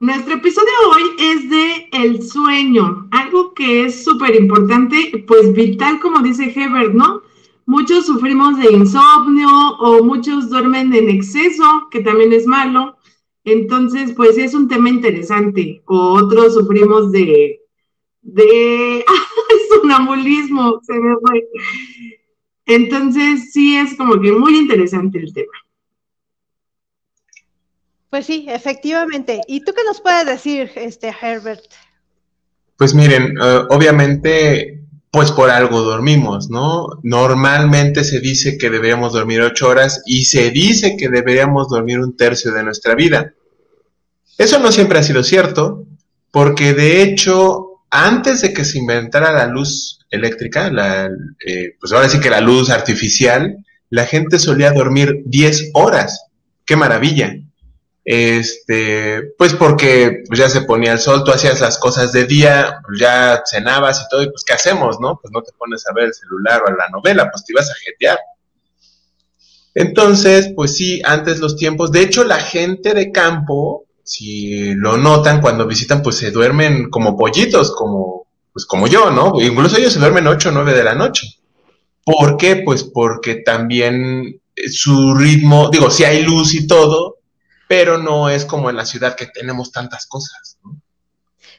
Nuestro episodio hoy es de el sueño, algo que es súper importante, pues vital, como dice Hebert, ¿no? Muchos sufrimos de insomnio o muchos duermen en exceso, que también es malo. Entonces, pues es un tema interesante. O otros sufrimos de, de sonambulismo, se me fue. Entonces, sí es como que muy interesante el tema. Pues sí, efectivamente. ¿Y tú qué nos puedes decir, este Herbert? Pues miren, eh, obviamente, pues por algo dormimos, ¿no? Normalmente se dice que deberíamos dormir ocho horas y se dice que deberíamos dormir un tercio de nuestra vida. Eso no siempre ha sido cierto, porque de hecho, antes de que se inventara la luz eléctrica, la, eh, pues ahora sí que la luz artificial, la gente solía dormir 10 horas. ¡Qué maravilla! Este, pues porque ya se ponía el sol, tú hacías las cosas de día, ya cenabas y todo, y pues ¿qué hacemos, no? Pues no te pones a ver el celular o la novela, pues te ibas a jetear. Entonces, pues sí, antes los tiempos, de hecho la gente de campo, si lo notan cuando visitan, pues se duermen como pollitos, como, pues como yo, ¿no? Incluso ellos se duermen 8 o 9 de la noche. ¿Por qué? Pues porque también su ritmo, digo, si hay luz y todo, pero no es como en la ciudad que tenemos tantas cosas. ¿no?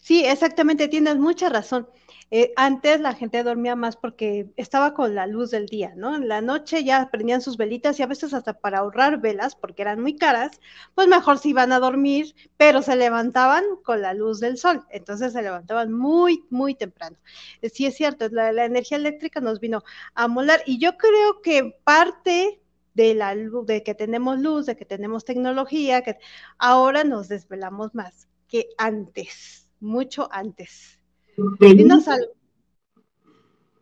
Sí, exactamente, tienes mucha razón. Eh, antes la gente dormía más porque estaba con la luz del día, ¿no? En la noche ya prendían sus velitas y a veces hasta para ahorrar velas, porque eran muy caras, pues mejor se iban a dormir, pero se levantaban con la luz del sol, entonces se levantaban muy, muy temprano. Eh, sí es cierto, la, la energía eléctrica nos vino a molar y yo creo que parte de la luz, de que tenemos luz, de que tenemos tecnología, que ahora nos desvelamos más que antes, mucho antes. Dinos algo.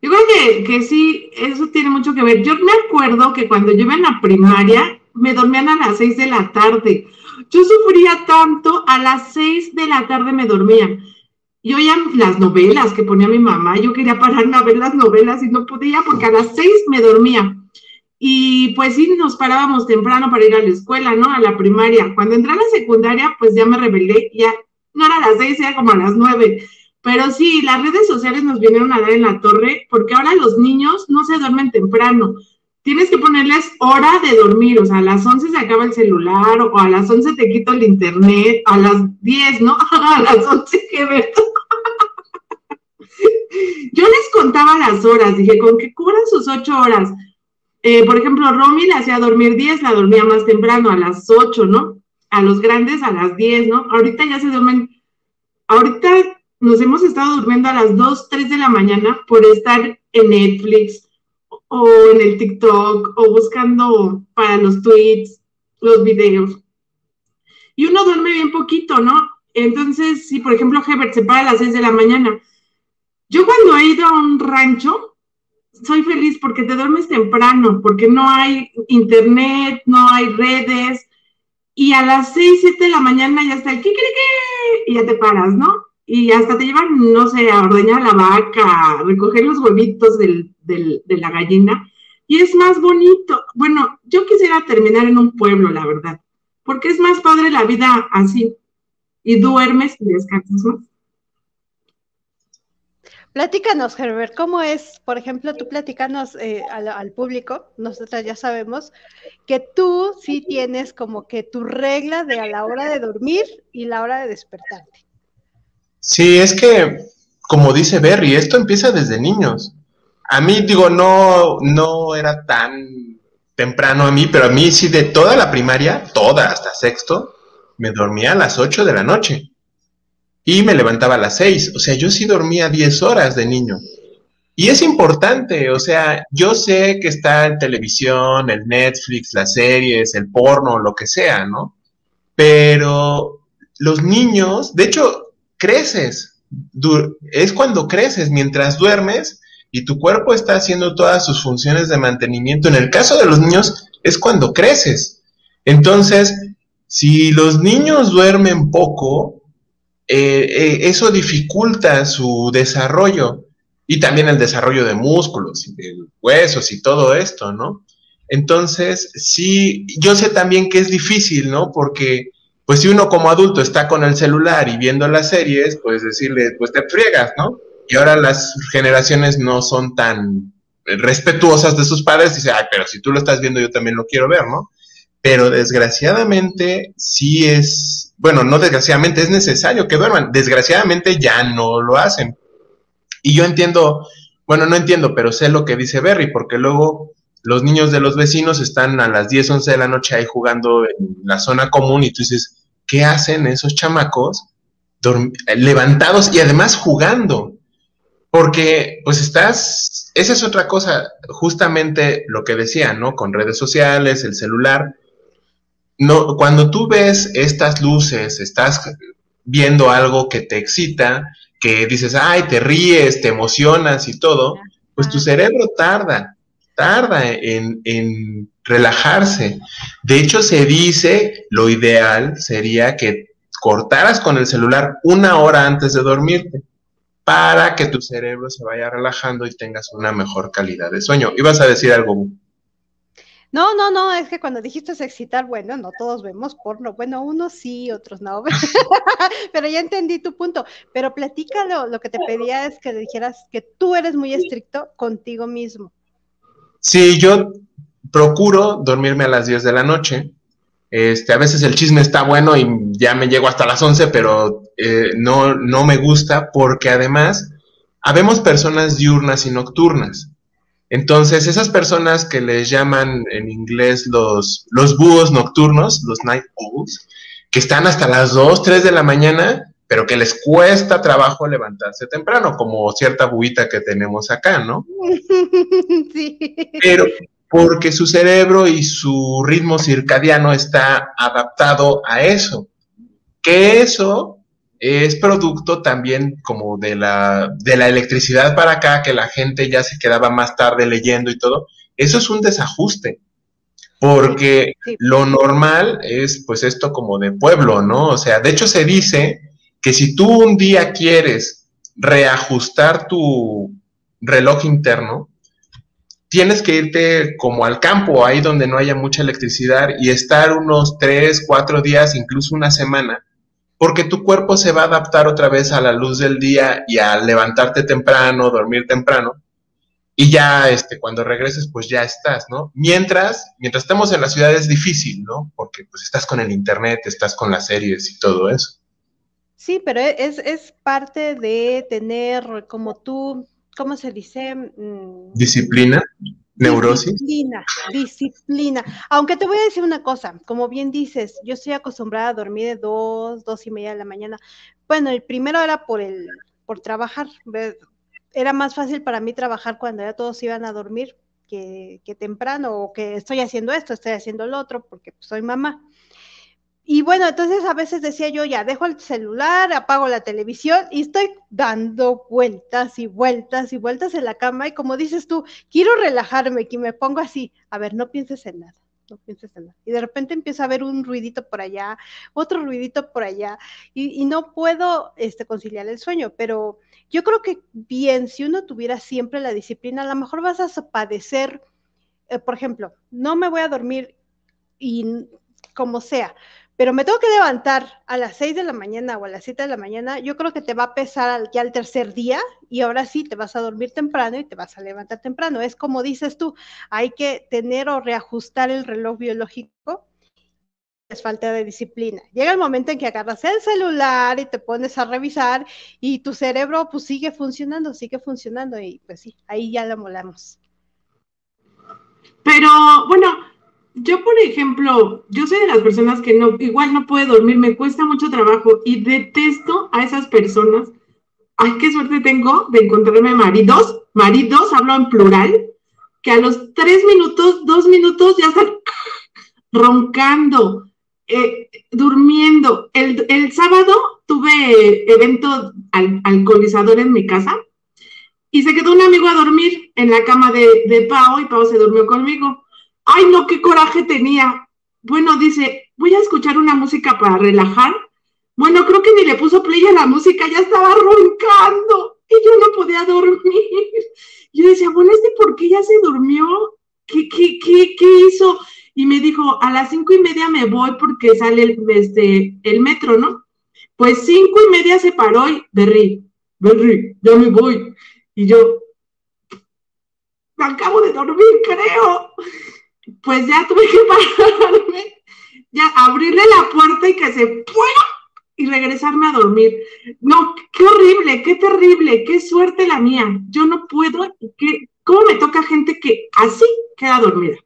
Yo creo que, sí, eso tiene mucho que ver. Yo me acuerdo que cuando yo iba en la primaria, me dormían a las seis de la tarde. Yo sufría tanto, a las seis de la tarde me dormía. Yo oía las novelas que ponía mi mamá, yo quería pararme a ver las novelas y no podía porque a las seis me dormía. Y pues sí, nos parábamos temprano para ir a la escuela, ¿no? A la primaria. Cuando entré a la secundaria, pues ya me rebelé, ya no era a las seis, era como a las nueve. Pero sí, las redes sociales nos vinieron a dar en la torre, porque ahora los niños no se duermen temprano. Tienes que ponerles hora de dormir, o sea, a las once se acaba el celular, o a las once te quito el internet, a las diez, ¿no? a las once que ver. Yo les contaba las horas, dije, con que cubran sus ocho horas eh, por ejemplo, Romy la hacía dormir 10, la dormía más temprano, a las 8, ¿no? A los grandes a las 10, ¿no? Ahorita ya se duermen, ahorita nos hemos estado durmiendo a las 2, 3 de la mañana por estar en Netflix o en el TikTok o buscando para los tweets, los videos. Y uno duerme bien poquito, ¿no? Entonces, si por ejemplo Hebert se para a las 6 de la mañana, yo cuando he ido a un rancho, soy feliz porque te duermes temprano, porque no hay internet, no hay redes, y a las 6, 7 de la mañana ya está el que y ya te paras, ¿no? Y hasta te llevan, no sé, a ordeñar la vaca, a recoger los huevitos del, del, de la gallina, y es más bonito. Bueno, yo quisiera terminar en un pueblo, la verdad, porque es más padre la vida así, y duermes y descansas más. Platícanos, Herbert, ¿cómo es, por ejemplo, tú platícanos eh, al, público, nosotras ya sabemos que tú sí tienes como que tu regla de a la hora de dormir y la hora de despertarte. Sí, es que, como dice Berry, esto empieza desde niños. A mí, digo, no, no era tan temprano a mí, pero a mí sí de toda la primaria, toda hasta sexto, me dormía a las 8 de la noche y me levantaba a las 6. O sea, yo sí dormía 10 horas de niño. Y es importante, o sea, yo sé que está en televisión, el Netflix, las series, el porno, lo que sea, ¿no? Pero los niños, de hecho, creces. Es cuando creces, mientras duermes y tu cuerpo está haciendo todas sus funciones de mantenimiento. En el caso de los niños, es cuando creces. Entonces, si los niños duermen poco, eh, eh, eso dificulta su desarrollo y también el desarrollo de músculos y de huesos y todo esto, ¿no? Entonces, sí, yo sé también que es difícil, ¿no? Porque pues si uno como adulto está con el celular y viendo las series, pues decirle, pues te friegas, ¿no? Y ahora las generaciones no son tan respetuosas de sus padres, dice, ay, pero si tú lo estás viendo, yo también lo quiero ver, ¿no? Pero desgraciadamente sí es, bueno, no desgraciadamente, es necesario que duerman. Desgraciadamente ya no lo hacen. Y yo entiendo, bueno, no entiendo, pero sé lo que dice Berry, porque luego los niños de los vecinos están a las 10, 11 de la noche ahí jugando en la zona común y tú dices, ¿qué hacen esos chamacos levantados y además jugando? Porque pues estás, esa es otra cosa, justamente lo que decía, ¿no? Con redes sociales, el celular. No, cuando tú ves estas luces, estás viendo algo que te excita, que dices, ay, te ríes, te emocionas y todo, pues tu cerebro tarda, tarda en, en relajarse. De hecho, se dice, lo ideal sería que cortaras con el celular una hora antes de dormirte para que tu cerebro se vaya relajando y tengas una mejor calidad de sueño. ¿Ibas a decir algo? No, no, no, es que cuando dijiste excitar, bueno, no todos vemos porno, bueno, unos sí, otros no, pero ya entendí tu punto, pero platícalo, lo que te pedía es que dijeras que tú eres muy estricto contigo mismo. Sí, yo procuro dormirme a las 10 de la noche, este, a veces el chisme está bueno y ya me llego hasta las 11, pero eh, no, no me gusta porque además habemos personas diurnas y nocturnas. Entonces, esas personas que les llaman en inglés los, los búhos nocturnos, los night owls, que están hasta las 2, 3 de la mañana, pero que les cuesta trabajo levantarse temprano, como cierta buita que tenemos acá, ¿no? Sí. Pero porque su cerebro y su ritmo circadiano está adaptado a eso. Que eso es producto también como de la, de la electricidad para acá, que la gente ya se quedaba más tarde leyendo y todo. Eso es un desajuste, porque lo normal es pues esto como de pueblo, ¿no? O sea, de hecho se dice que si tú un día quieres reajustar tu reloj interno, tienes que irte como al campo, ahí donde no haya mucha electricidad y estar unos tres, cuatro días, incluso una semana, porque tu cuerpo se va a adaptar otra vez a la luz del día y a levantarte temprano, dormir temprano, y ya este, cuando regreses, pues ya estás, ¿no? Mientras, mientras estemos en la ciudad es difícil, ¿no? Porque pues estás con el internet, estás con las series y todo eso. Sí, pero e, es, es parte de tener como tú, ¿cómo se dice? Mm, Disciplina. Neurosis. Disciplina, disciplina. Aunque te voy a decir una cosa, como bien dices, yo estoy acostumbrada a dormir de dos, dos y media de la mañana. Bueno, el primero era por el, por trabajar. Era más fácil para mí trabajar cuando ya todos iban a dormir que, que temprano, o que estoy haciendo esto, estoy haciendo lo otro, porque soy mamá. Y bueno, entonces a veces decía yo, ya dejo el celular, apago la televisión y estoy dando vueltas y vueltas y vueltas en la cama y como dices tú, quiero relajarme, que me pongo así, a ver, no pienses en nada, no pienses en nada. Y de repente empieza a haber un ruidito por allá, otro ruidito por allá y, no puedo este, conciliar el sueño, pero yo creo que bien, si uno tuviera siempre la disciplina, a lo mejor vas a padecer, eh, por ejemplo, no me voy a dormir y como sea, pero me tengo que levantar a las 6 de la mañana o a las 7 de la mañana, yo creo que te va a pesar ya el tercer día y ahora sí te vas a dormir temprano y te vas a levantar temprano. Es como dices tú, hay que tener o reajustar el reloj biológico. Es falta de disciplina. Llega el momento en que agarras el celular y te pones a revisar y tu cerebro pues sigue funcionando, sigue funcionando y pues sí, ahí ya lo molamos. Pero bueno, yo, por ejemplo, yo soy de las personas que no, igual no puede dormir, me cuesta mucho trabajo y detesto a esas personas. Ay, qué suerte tengo de encontrarme maridos, maridos, hablo en plural, que a los tres minutos, dos minutos ya están roncando, eh, durmiendo. El, el, sábado tuve evento alcoholizador en mi casa y se quedó un amigo a dormir en la cama de, de Pau y Pau se durmió conmigo. Ay, no, qué coraje tenía. Bueno, dice, voy a escuchar una música para relajar. Bueno, creo que ni le puso play a la música, ya estaba roncando y yo no podía dormir. Yo decía, bueno, ¿este por qué ya se durmió? ¿Qué, qué, qué, qué hizo? y me dijo, a las cinco y media me voy porque sale el, este, el metro, ¿no? Pues cinco y media se paró y, Berry, Berry, ya me voy. Y yo, me acabo de dormir, creo. Pues ya tuve que pararme, ya abrirle la puerta y que se fuera y regresarme a dormir. No, qué horrible, qué terrible, qué suerte la mía. Yo no puedo, ¿qué, ¿cómo me toca gente que así queda dormida?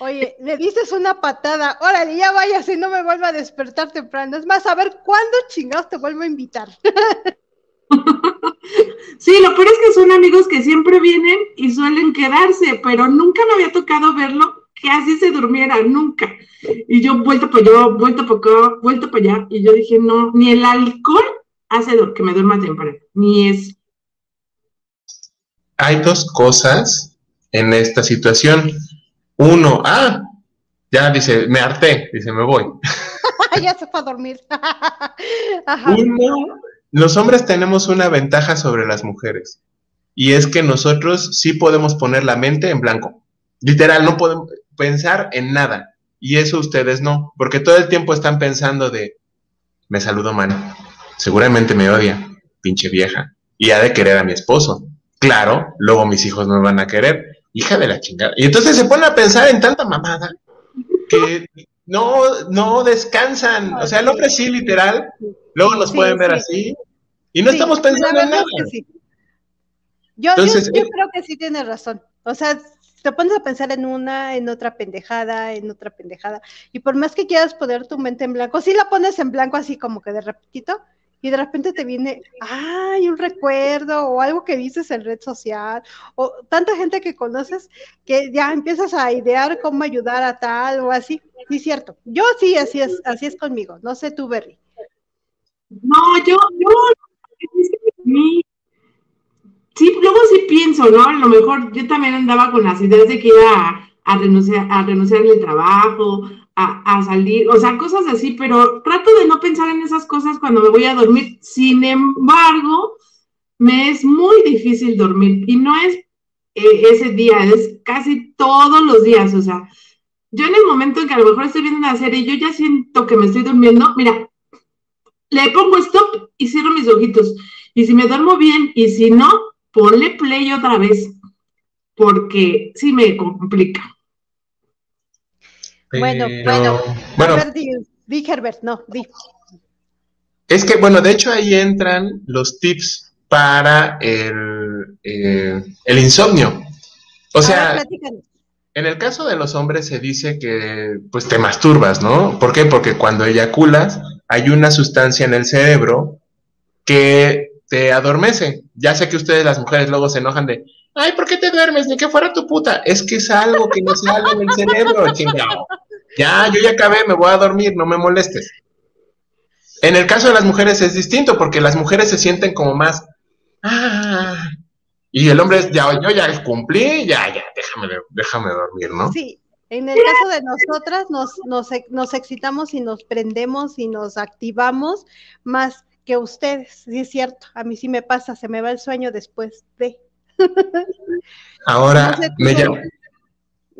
Oye, le dices una patada, órale, ya vayas y no me vuelva a despertar temprano. Es más, a ver cuándo chingados te vuelvo a invitar. sí, lo peor es que son amigos que siempre vienen y suelen quedarse, pero nunca me había tocado verlo que así se durmiera, nunca. Y yo vuelto para allá, vuelto para acá, vuelto para allá, y yo dije, no, ni el alcohol hace que me duerma temprano, ni es. Hay dos cosas en esta situación. Uno, ah, ya dice, me harté, dice, me voy. ya se fue a dormir. Uno, los hombres tenemos una ventaja sobre las mujeres, y es que nosotros sí podemos poner la mente en blanco. Literal, no podemos pensar en nada. Y eso ustedes no, porque todo el tiempo están pensando de, me saludo mal, seguramente me odia, pinche vieja, y ha de querer a mi esposo. Claro, luego mis hijos me van a querer, hija de la chingada. Y entonces se ponen a pensar en tanta mamada que no, no descansan. O sea, el hombre sí, literal, luego nos pueden ver así, y no estamos pensando en nada. Yo, yo, yo, creo que sí tiene razón. O sea, te pones a pensar en una, en otra pendejada, en otra pendejada, y por más que quieras poner tu mente en blanco, si la pones en blanco así como que de repetito, y de repente te viene, ay, un recuerdo, o algo que dices en red social, o tanta gente que conoces que ya empiezas a idear cómo ayudar a tal o así. Sí, cierto. Yo sí, así es, así es conmigo. No sé tú, Berry. No, yo, yo, sí, luego sí pienso, ¿no? A lo mejor yo también andaba con las ideas de que iba a, renunciar, a renunciar al trabajo, a, salir, o sea, cosas así, pero trato de no pensar en esas cosas cuando me voy a dormir. Sin embargo, me es muy difícil dormir y no es eh, ese día, es casi todos los días, o sea, yo en el momento en que a lo mejor estoy viendo una serie, yo ya siento que me estoy durmiendo, mira, le pongo stop y cierro mis ojitos. Y si me duermo bien y si no, ponle play otra vez, porque sí me complica. Bueno, bueno, bueno. Ver, di, Herbert, no, di. Es que, bueno, de hecho ahí entran los tips para el, eh, el insomnio. O sea, en el caso de los hombres se dice que pues te masturbas, ¿no? ¿Por qué? Porque cuando eyaculas hay una sustancia en el cerebro que te adormece. Ya sé que ustedes, las mujeres, luego se enojan de, ay, ¿por qué te duermes? Ni que fuera tu puta. Es que es algo que no sale en el cerebro, chingado. Ya, yo ya acabé, me voy a dormir, no me molestes. En el caso de las mujeres es distinto, porque las mujeres se sienten como más, ah, y el hombre es, ya, yo ya cumplí, ya, ya, déjame, déjame dormir, ¿no? Sí, en el caso de nosotras nos, nos, nos excitamos y nos prendemos y nos activamos más que ustedes, sí es cierto, a mí sí me pasa, se me va el sueño después de. Ahora me llamo.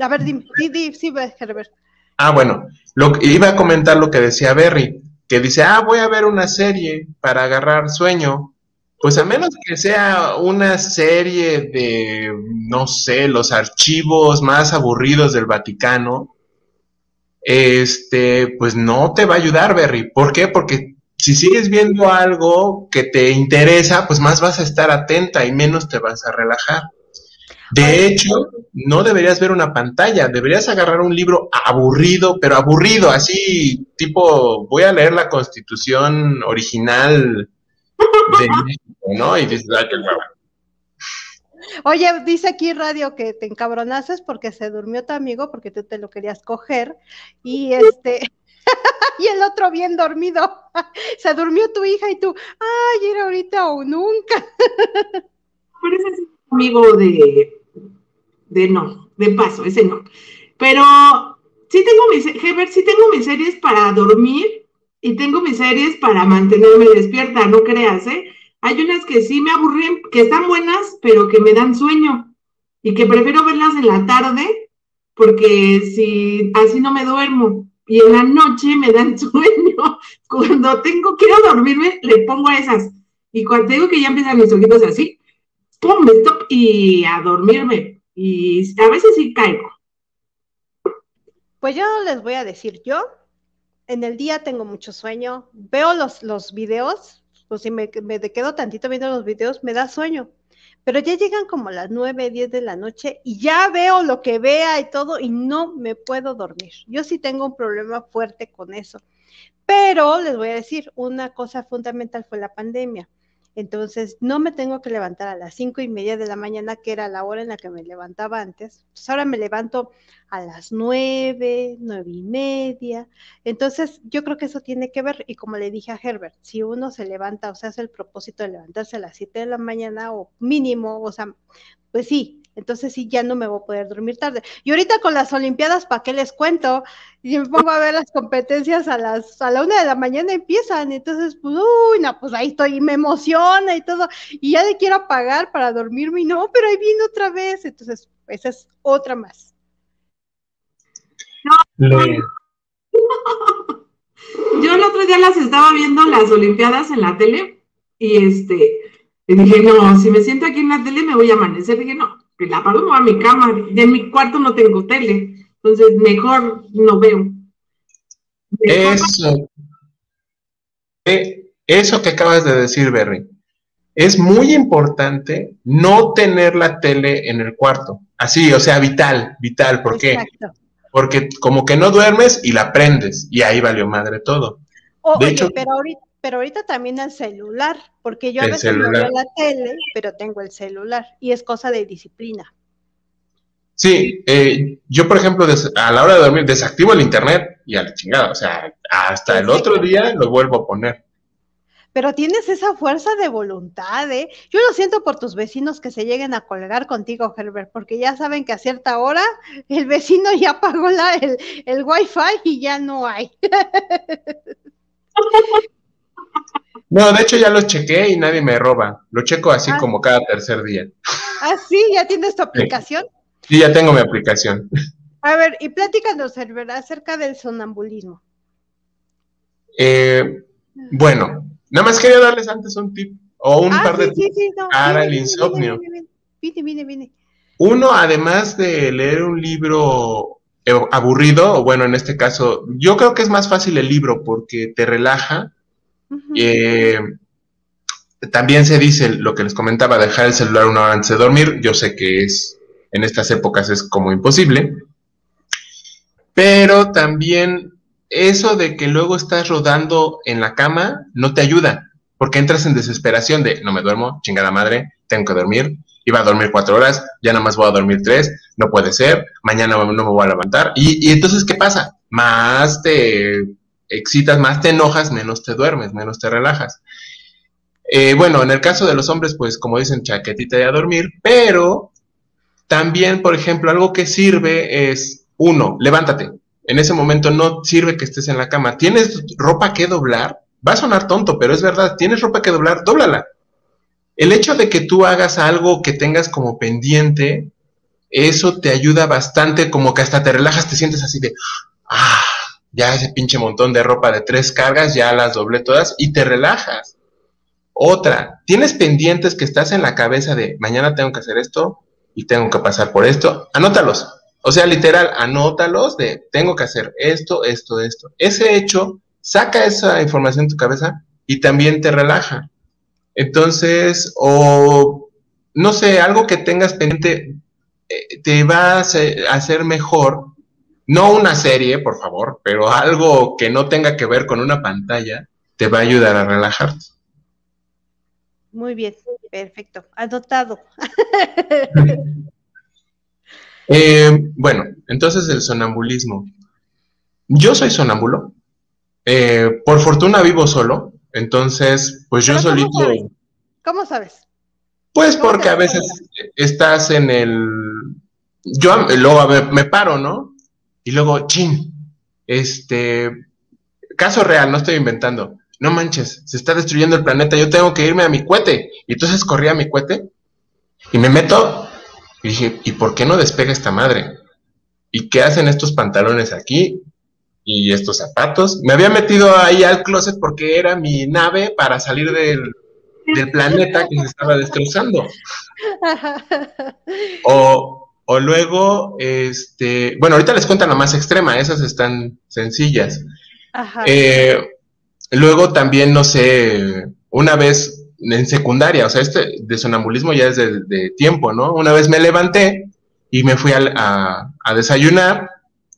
A ver, sí, sí, sí, Herbert. Ah, bueno, lo, iba a comentar lo que decía Berry, que dice, ah, voy a ver una serie para agarrar sueño. Pues a menos que sea una serie de, no sé, los archivos más aburridos del Vaticano, este, pues no te va a ayudar, Berry. ¿Por qué? Porque si sigues viendo algo que te interesa, pues más vas a estar atenta y menos te vas a relajar. De hecho, no deberías ver una pantalla, deberías agarrar un libro aburrido, pero aburrido, así tipo, voy a leer la constitución original de México, ¿no? Y dices, ay, qué Oye, dice aquí Radio que te encabronases porque se durmió tu amigo porque tú te lo querías coger y este y el otro bien dormido. Se durmió tu hija y tú, ay, era ahorita o nunca. Parece ser amigo de, de no, de paso, ese no. Pero sí tengo mis, Herbert, sí tengo mis series para dormir y tengo mis series para mantenerme despierta, no creas, ¿eh? Hay unas que sí me aburren, que están buenas, pero que me dan sueño y que prefiero verlas en la tarde porque si así no me duermo y en la noche me dan sueño. Cuando tengo, quiero dormirme, le pongo a esas. Y cuando tengo que ya empiezan mis ojitos así, ¡pum! stop y a dormirme. Y a veces sí caigo. Pues yo les voy a decir, yo en el día tengo mucho sueño, veo los, los videos, pues si me, me quedo tantito viendo los videos, me da sueño pero ya llegan como las 9, 10 de la noche y ya veo lo que vea y todo y no me puedo dormir. Yo sí tengo un problema fuerte con eso. Pero les voy a decir, una cosa fundamental fue la pandemia. Entonces, no me tengo que levantar a las cinco y media de la mañana, que era la hora en la que me levantaba antes. Pues ahora me levanto a las nueve, nueve y media. Entonces, yo creo que eso tiene que ver. Y como le dije a Herbert, si uno se levanta, o sea, hace el propósito de levantarse a las siete de la mañana o mínimo, o sea, pues sí, entonces sí, ya no me voy a poder dormir tarde. Y ahorita con las Olimpiadas, ¿para qué les cuento? Y me pongo a ver las competencias a las a la una de la mañana empiezan, entonces, pues, uy, no, pues ahí estoy, y me emociona y todo, y ya le quiero apagar para dormirme, y no, pero ahí viene otra vez, entonces, esa es otra más. Yo el otro día las estaba viendo las Olimpiadas en la tele, y este, y dije, no, si me siento aquí en la tele me voy a amanecer, dije, no, que la apago a mi cama, en mi cuarto no tengo tele, entonces mejor no veo. Eso. Eh, eso que acabas de decir, Berry. Es muy importante no tener la tele en el cuarto. Así, o sea, vital, vital. ¿Por qué? Porque como que no duermes y la prendes y ahí valió madre todo. de hecho, pero ahorita, pero ahorita también el celular, porque yo a veces no veo la tele, pero tengo el celular y es cosa de disciplina. Sí, eh, yo por ejemplo a la hora de dormir desactivo el internet y a la chingada, o sea, hasta el otro día lo vuelvo a poner. Pero tienes esa fuerza de voluntad, ¿eh? Yo lo siento por tus vecinos que se lleguen a colgar contigo, Herbert, porque ya saben que a cierta hora el vecino ya pagó la, el, el wifi y ya no hay. No, de hecho ya lo chequé y nadie me roba. Lo checo así ah. como cada tercer día. ¿Ah, sí? ¿Ya tienes tu aplicación? Sí, ya tengo mi aplicación. A ver, y platícanos, Herbert, acerca del sonambulismo. Eh, bueno, nada más quería darles antes un tip o un ah, par de tips para el insomnio. Vine, vine, vine. Uno, además de leer un libro eh, aburrido, o bueno, en este caso, yo creo que es más fácil el libro porque te relaja eh, también se dice lo que les comentaba, dejar el celular una hora antes de dormir. Yo sé que es en estas épocas es como imposible. Pero también eso de que luego estás rodando en la cama no te ayuda, porque entras en desesperación de no me duermo, chingada madre, tengo que dormir, iba a dormir cuatro horas, ya nada más voy a dormir tres, no puede ser, mañana no me voy a levantar. Y, y entonces, ¿qué pasa? Más te excitas más, te enojas, menos te duermes, menos te relajas. Eh, bueno, en el caso de los hombres, pues como dicen, chaquetita de a dormir, pero también, por ejemplo, algo que sirve es, uno, levántate. En ese momento no sirve que estés en la cama. ¿Tienes ropa que doblar? Va a sonar tonto, pero es verdad. ¿Tienes ropa que doblar? Dóblala. El hecho de que tú hagas algo que tengas como pendiente, eso te ayuda bastante, como que hasta te relajas, te sientes así de, ah, ya ese pinche montón de ropa de tres cargas, ya las doblé todas y te relajas. Otra, tienes pendientes que estás en la cabeza de mañana tengo que hacer esto y tengo que pasar por esto, anótalos. O sea, literal, anótalos de tengo que hacer esto, esto, esto. Ese hecho saca esa información de tu cabeza y también te relaja. Entonces, o no sé, algo que tengas pendiente eh, te va a hacer mejor no una serie, por favor, pero algo que no tenga que ver con una pantalla, te va a ayudar a relajarte. Muy bien, perfecto, adoptado. Eh, bueno, entonces el sonambulismo. Yo soy sonámbulo. Eh, por fortuna vivo solo, entonces, pues yo solito. ¿Cómo sabes? Pues porque a veces estás en el. Yo luego me paro, ¿no? Y luego, chin, este, caso real, no estoy inventando. No manches, se está destruyendo el planeta, yo tengo que irme a mi cohete. Y entonces corrí a mi cohete y me meto y dije, ¿y por qué no despega esta madre? ¿y qué hacen estos pantalones aquí? Y estos zapatos. Me había metido ahí al closet porque era mi nave para salir del, del planeta que se estaba destrozando. O, o luego, este, bueno, ahorita les cuento la más extrema, esas están sencillas. Eh, luego también, no sé, una vez en secundaria, o sea, este de sonambulismo ya es de, tiempo, ¿no? Una vez me levanté y me fui a, a, desayunar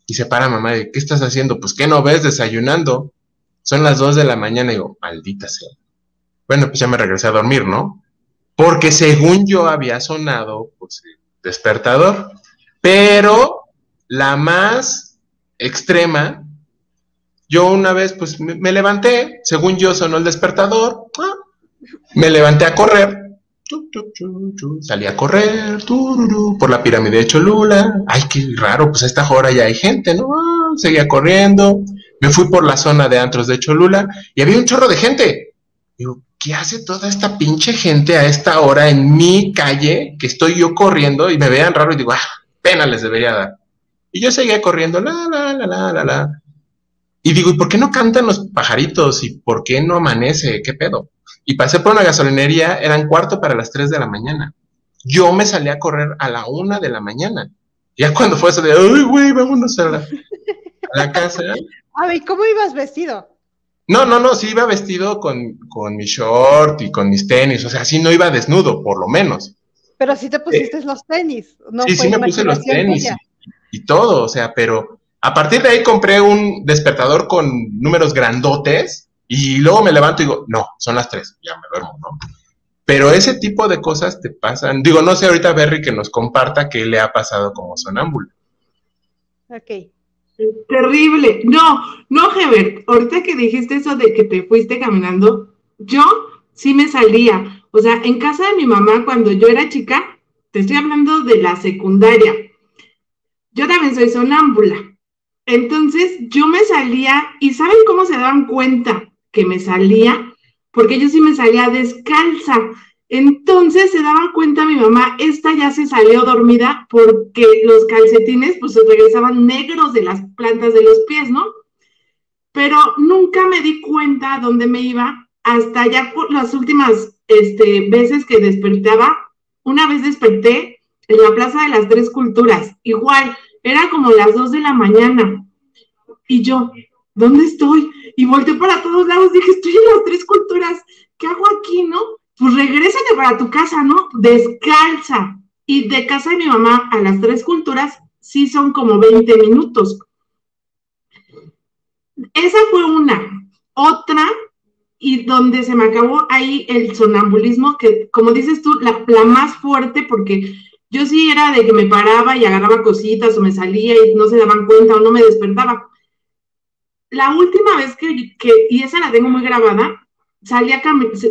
y se para mamá de, ¿qué estás haciendo? Pues, ¿qué no ves desayunando? Son las dos de la mañana y digo, maldita sea. Bueno, pues ya me regresé a dormir, ¿no? Porque según yo había sonado, pues, despertador. Pero la más extrema, yo una vez, pues, me, levanté, según yo sonó el despertador, ah, me levanté a correr, salí a correr por la pirámide de Cholula. Ay, qué raro, pues a esta hora ya hay gente, ¿no? Ah, seguía corriendo. Me fui por la zona de antros de Cholula y había un chorro de gente. Digo, ¿qué hace toda esta pinche gente a esta hora en mi calle que estoy yo corriendo y me vean raro y digo, ah, pena les debería dar? Y yo seguía corriendo, la, la, la, la, la, la. Y digo, ¿y por qué no cantan los pajaritos? ¿Y por qué no amanece? ¿Qué pedo? Y pasé por una gasolinería, eran cuarto para las 3 de la mañana. Yo me salí a correr a la una de la mañana. Ya cuando fue eso de, ay, güey, vámonos a la, a la casa. A ver, ¿cómo ibas vestido? No, no, no, sí iba vestido con, con, mi short y con mis tenis, o sea, sí no iba desnudo, por lo menos. Pero sí te pusiste los tenis, ¿no? Sí, sí me puse los tenis y, todo, o sea, pero a partir de ahí compré un despertador con números grandotes y luego me levanto y digo, no, son las tres, ya me duermo, ¿no? Pero ese tipo de cosas te pasan. Digo, no sé ahorita Berry que nos comparta qué le ha pasado como sonámbulo. Ok. Terrible. No, no, Heber, ahorita que dijiste eso de que te fuiste caminando, yo sí me salía. O sea, en casa de mi mamá, cuando yo era chica, te estoy hablando de la secundaria, yo también soy sonámbula. Entonces, yo me salía, y ¿saben cómo se daban cuenta que me salía? Porque yo sí me salía descalza. Entonces se daban cuenta mi mamá, esta ya se salió dormida porque los calcetines pues se regresaban negros de las plantas de los pies, ¿no? Pero nunca me di cuenta dónde me iba hasta ya las últimas este, veces que despertaba. Una vez desperté en la Plaza de las Tres Culturas, igual, era como las dos de la mañana. Y yo, ¿dónde estoy? Y volteé para todos lados, dije, estoy en las Tres Culturas, ¿qué hago aquí, no? Pues regrésate para tu casa, ¿no? Descalza. Y de casa de mi mamá a las tres culturas sí son como 20 minutos. Esa fue una. Otra, y donde se me acabó ahí el sonambulismo, que como dices tú, la, más fuerte, porque yo sí era de que me paraba y agarraba cositas o me salía y no se daban cuenta o no me despertaba. La última vez que, que y esa la tengo muy grabada, salí a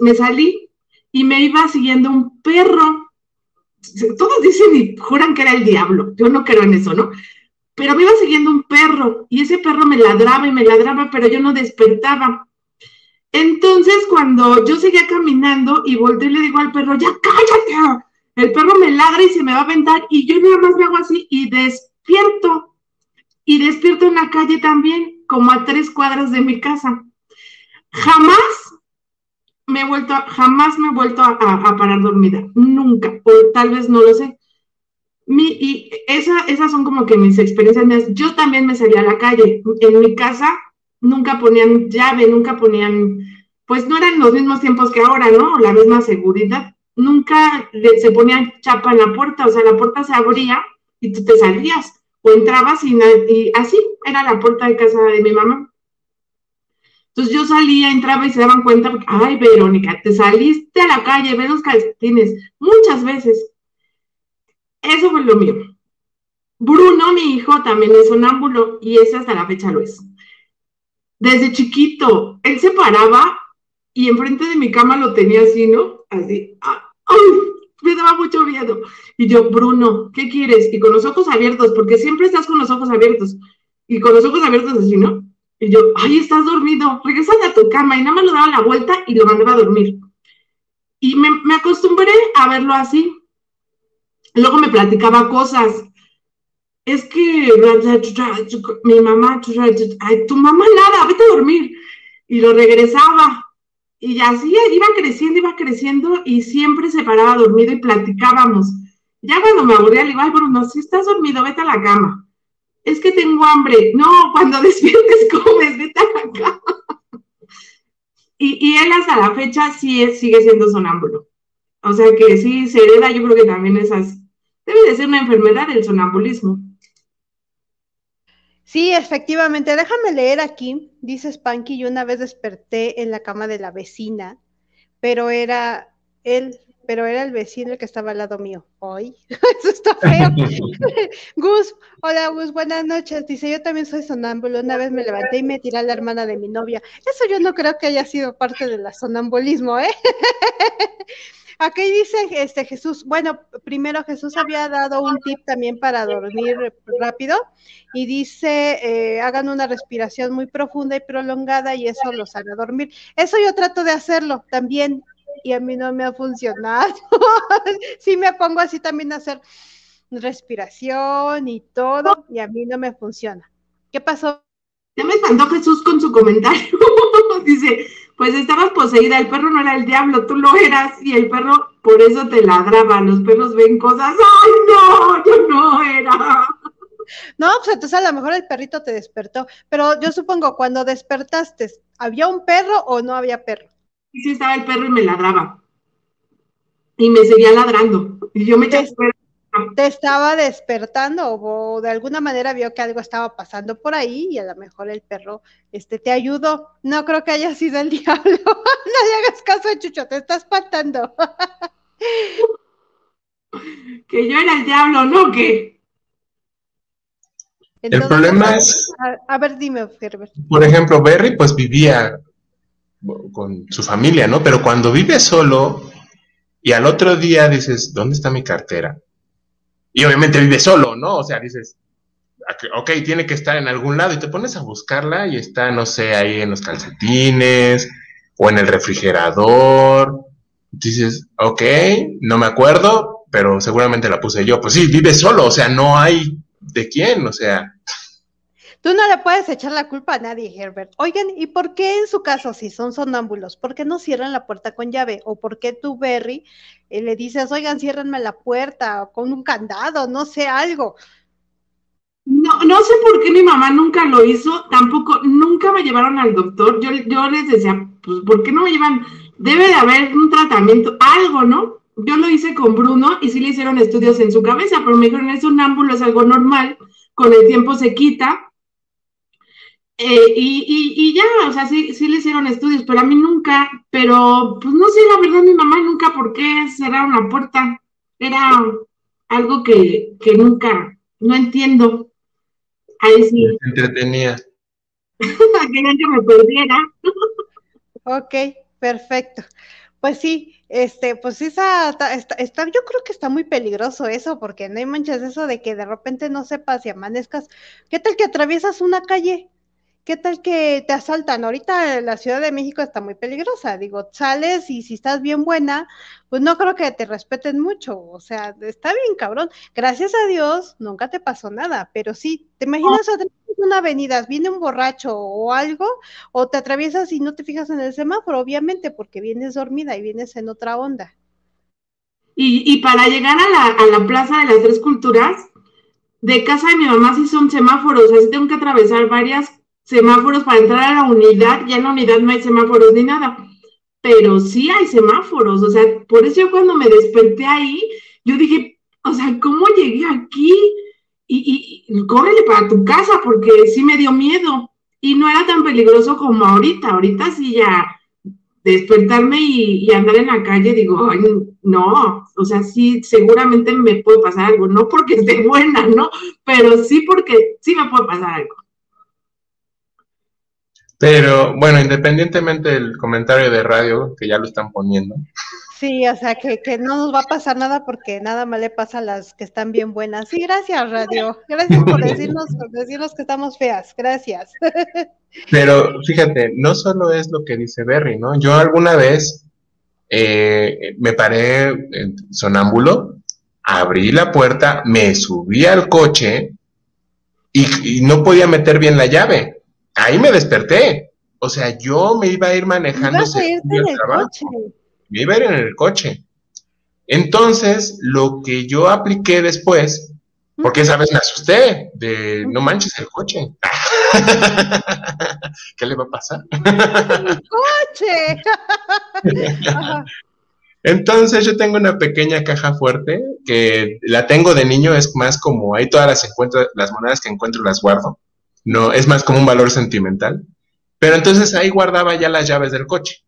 me salí y me iba siguiendo un perro. Todos dicen y juran que era el diablo. Yo no creo en eso, ¿no? Pero me iba siguiendo un perro y ese perro me ladraba y me ladraba, pero yo no despertaba. Entonces, cuando yo seguía caminando y volteé y le digo al perro, ya cállate, el perro me ladra y se me va a aventar y yo nada más me hago así y despierto. Y despierto en la calle también, como a tres cuadras de mi casa. Jamás me he vuelto, jamás me he vuelto a, parar dormida, nunca, o tal vez no lo sé. Mi, y esa, esas son como que mis experiencias. Yo también me salía a la calle. En mi casa nunca ponían llave, nunca ponían, pues no eran los mismos tiempos que ahora, ¿no? La misma seguridad. Nunca se ponían chapa en la puerta, o sea, la puerta se abría y tú te salías o entrabas y así era la puerta de casa de mi mamá. Entonces yo salía, entraba y se daban cuenta, porque, ay, Verónica, te saliste a la calle, ves los calcetines, muchas veces. Eso fue lo mío. Bruno, mi hijo, también es sonámbulo y ese hasta la fecha lo es. Desde chiquito, él se paraba y enfrente de mi cama lo tenía así, ¿no? Así, ah, ¡ay! Me daba mucho miedo. Y yo, Bruno, ¿qué quieres? Y con los ojos abiertos, porque siempre estás con los ojos abiertos. Y con los ojos abiertos así, ¿no? Y yo, ay, estás dormido, regresate a tu cama. Y nada más lo daba la vuelta y lo mandaba a dormir. Y me, me acostumbré a verlo así. Luego me platicaba cosas. es que mi mamá, ay, tu mamá nada, vete a dormir. Y lo regresaba. Y así iba creciendo, iba creciendo y siempre se paraba dormido y platicábamos. Ya cuando me aburría, le iba, ay, Bruno, si estás dormido, vete a la cama. Es que tengo hambre. No, cuando despiertes comes, vete a la cama. Y, él hasta la fecha sí sigue siendo sonámbulo. O sea que sí, se hereda, yo creo que también esas, debe de ser una enfermedad el sonambulismo. Sí, efectivamente. Déjame leer aquí. Dice Spanky, yo una vez desperté en la cama de la vecina, pero era él, pero era el vecino el que estaba al lado mío. Hoy, eso está feo. Gus, hola Gus, buenas noches. Dice, yo también soy sonámbulo. Una vez me levanté y me tiré a la hermana de mi novia. Eso yo no creo que haya sido parte del sonambulismo, ¿eh? Aquí dice este Jesús, bueno, primero Jesús había dado un tip también para dormir rápido y dice, eh, hagan una respiración muy profunda y prolongada y eso los hará dormir. Eso yo trato de hacerlo también y a mí no me ha funcionado. sí me pongo así también a hacer respiración y todo y a mí no me funciona. ¿Qué pasó? Ya me espantó Jesús con su comentario. dice, pues estabas poseída, el perro no era el diablo, tú lo eras y el perro por eso te ladraba, los perros ven cosas, ay no, yo no era. No, pues entonces a lo mejor el perrito te despertó, pero yo supongo cuando despertaste, ¿había un perro o no había perro? Sí, sí estaba el perro y me ladraba. Y me seguía ladrando. Y yo me eché te estaba despertando o de alguna manera vio que algo estaba pasando por ahí y a lo mejor el perro este, te ayudó. No creo que haya sido el diablo. no le hagas caso a Chucho, te estás espantando. que yo era el diablo, ¿no? Que. el problema es. A, ver, dime, Herbert. Por ejemplo, Berry, pues vivía con su familia, ¿no? Pero cuando vive solo y al otro día dices, ¿dónde está mi cartera? Y obviamente vive solo, ¿no? O sea, dices, ok, tiene que estar en algún lado y te pones a buscarla y está, no sé, ahí en los calcetines o en el refrigerador. Dices, ok, no me acuerdo, pero seguramente la puse yo. Pues sí, vive solo, o sea, no hay de quién, o sea. Tú no le puedes echar la culpa a nadie, Herbert. Oigan, ¿y por qué en su caso, si son sonámbulos, por qué no cierran la puerta con llave? ¿O por qué tú, Berry, eh, le dices, oigan, ciérrenme la puerta con un candado, no sé, algo? No, no sé por qué mi mamá nunca lo hizo, tampoco, nunca me llevaron al doctor. Yo, yo les decía, pues, ¿por qué no me llevan? Debe de haber un tratamiento, algo, ¿no? Yo lo hice con Bruno y sí le hicieron estudios en su cabeza, pero me dijeron, es un ámbulo, es algo normal, con el tiempo se quita, eh, y, y, ya, o sea, sí, sí le hicieron estudios, pero a mí nunca, pero pues no sé, la verdad, mi mamá nunca por qué cerrar una puerta. Era algo que, que nunca, no entiendo. Ahí sí. Me entretenía. Querían que me perdiera. ok, perfecto. Pues sí, este, pues esa está, está, yo creo que está muy peligroso eso, porque no hay manchas eso de que de repente no sepas y amanezcas. ¿Qué tal que atraviesas una calle? ¿Qué tal que te asaltan? Ahorita la Ciudad de México está muy peligrosa, digo, sales y si estás bien buena, pues no creo que te respeten mucho, o sea, está bien cabrón. Gracias a Dios nunca te pasó nada, pero sí, ¿te imaginas una avenida, viene un borracho o algo, o te atraviesas y no te fijas en el semáforo, obviamente, porque vienes dormida y vienes en otra onda. Y, para llegar a la, a la Plaza de las Tres Culturas, de casa de mi mamá sí son semáforos, así tengo que atravesar varias semáforos para entrar a la unidad, ya en la unidad no hay semáforos ni nada, pero sí hay semáforos, o sea, por eso yo cuando me desperté ahí, yo dije, o sea, ¿cómo llegué aquí? Y, y, córrele para tu casa, porque sí me dio miedo, y no era tan peligroso como ahorita, ahorita sí ya despertarme y, andar en la calle, digo, no, o sea, sí, seguramente me puede pasar algo, no porque esté buena, ¿no? Pero sí porque sí me puede pasar algo. Pero bueno, independientemente del comentario de radio, que ya lo están poniendo. Sí, o sea, que, no nos va a pasar nada porque nada más le pasa a las que están bien buenas. Sí, gracias, radio. Gracias por decirnos, por decirnos que estamos feas. Gracias. Pero fíjate, no solo es lo que dice Berry, ¿no? Yo alguna vez eh, me paré sonámbulo, abrí la puerta, me subí al coche y, no podía meter bien la llave. Ahí me desperté. O sea, yo me iba a ir manejando. Me iba a ir en el coche. Entonces, lo que yo apliqué después, porque esa vez me asusté de no manches el coche. ¿Qué le va a pasar? ¡El coche! Entonces yo tengo una pequeña caja fuerte que la tengo de niño, es más como ahí todas las encuentro, las monedas que encuentro las guardo. No, es más como un valor sentimental. Pero entonces ahí guardaba ya las llaves del coche.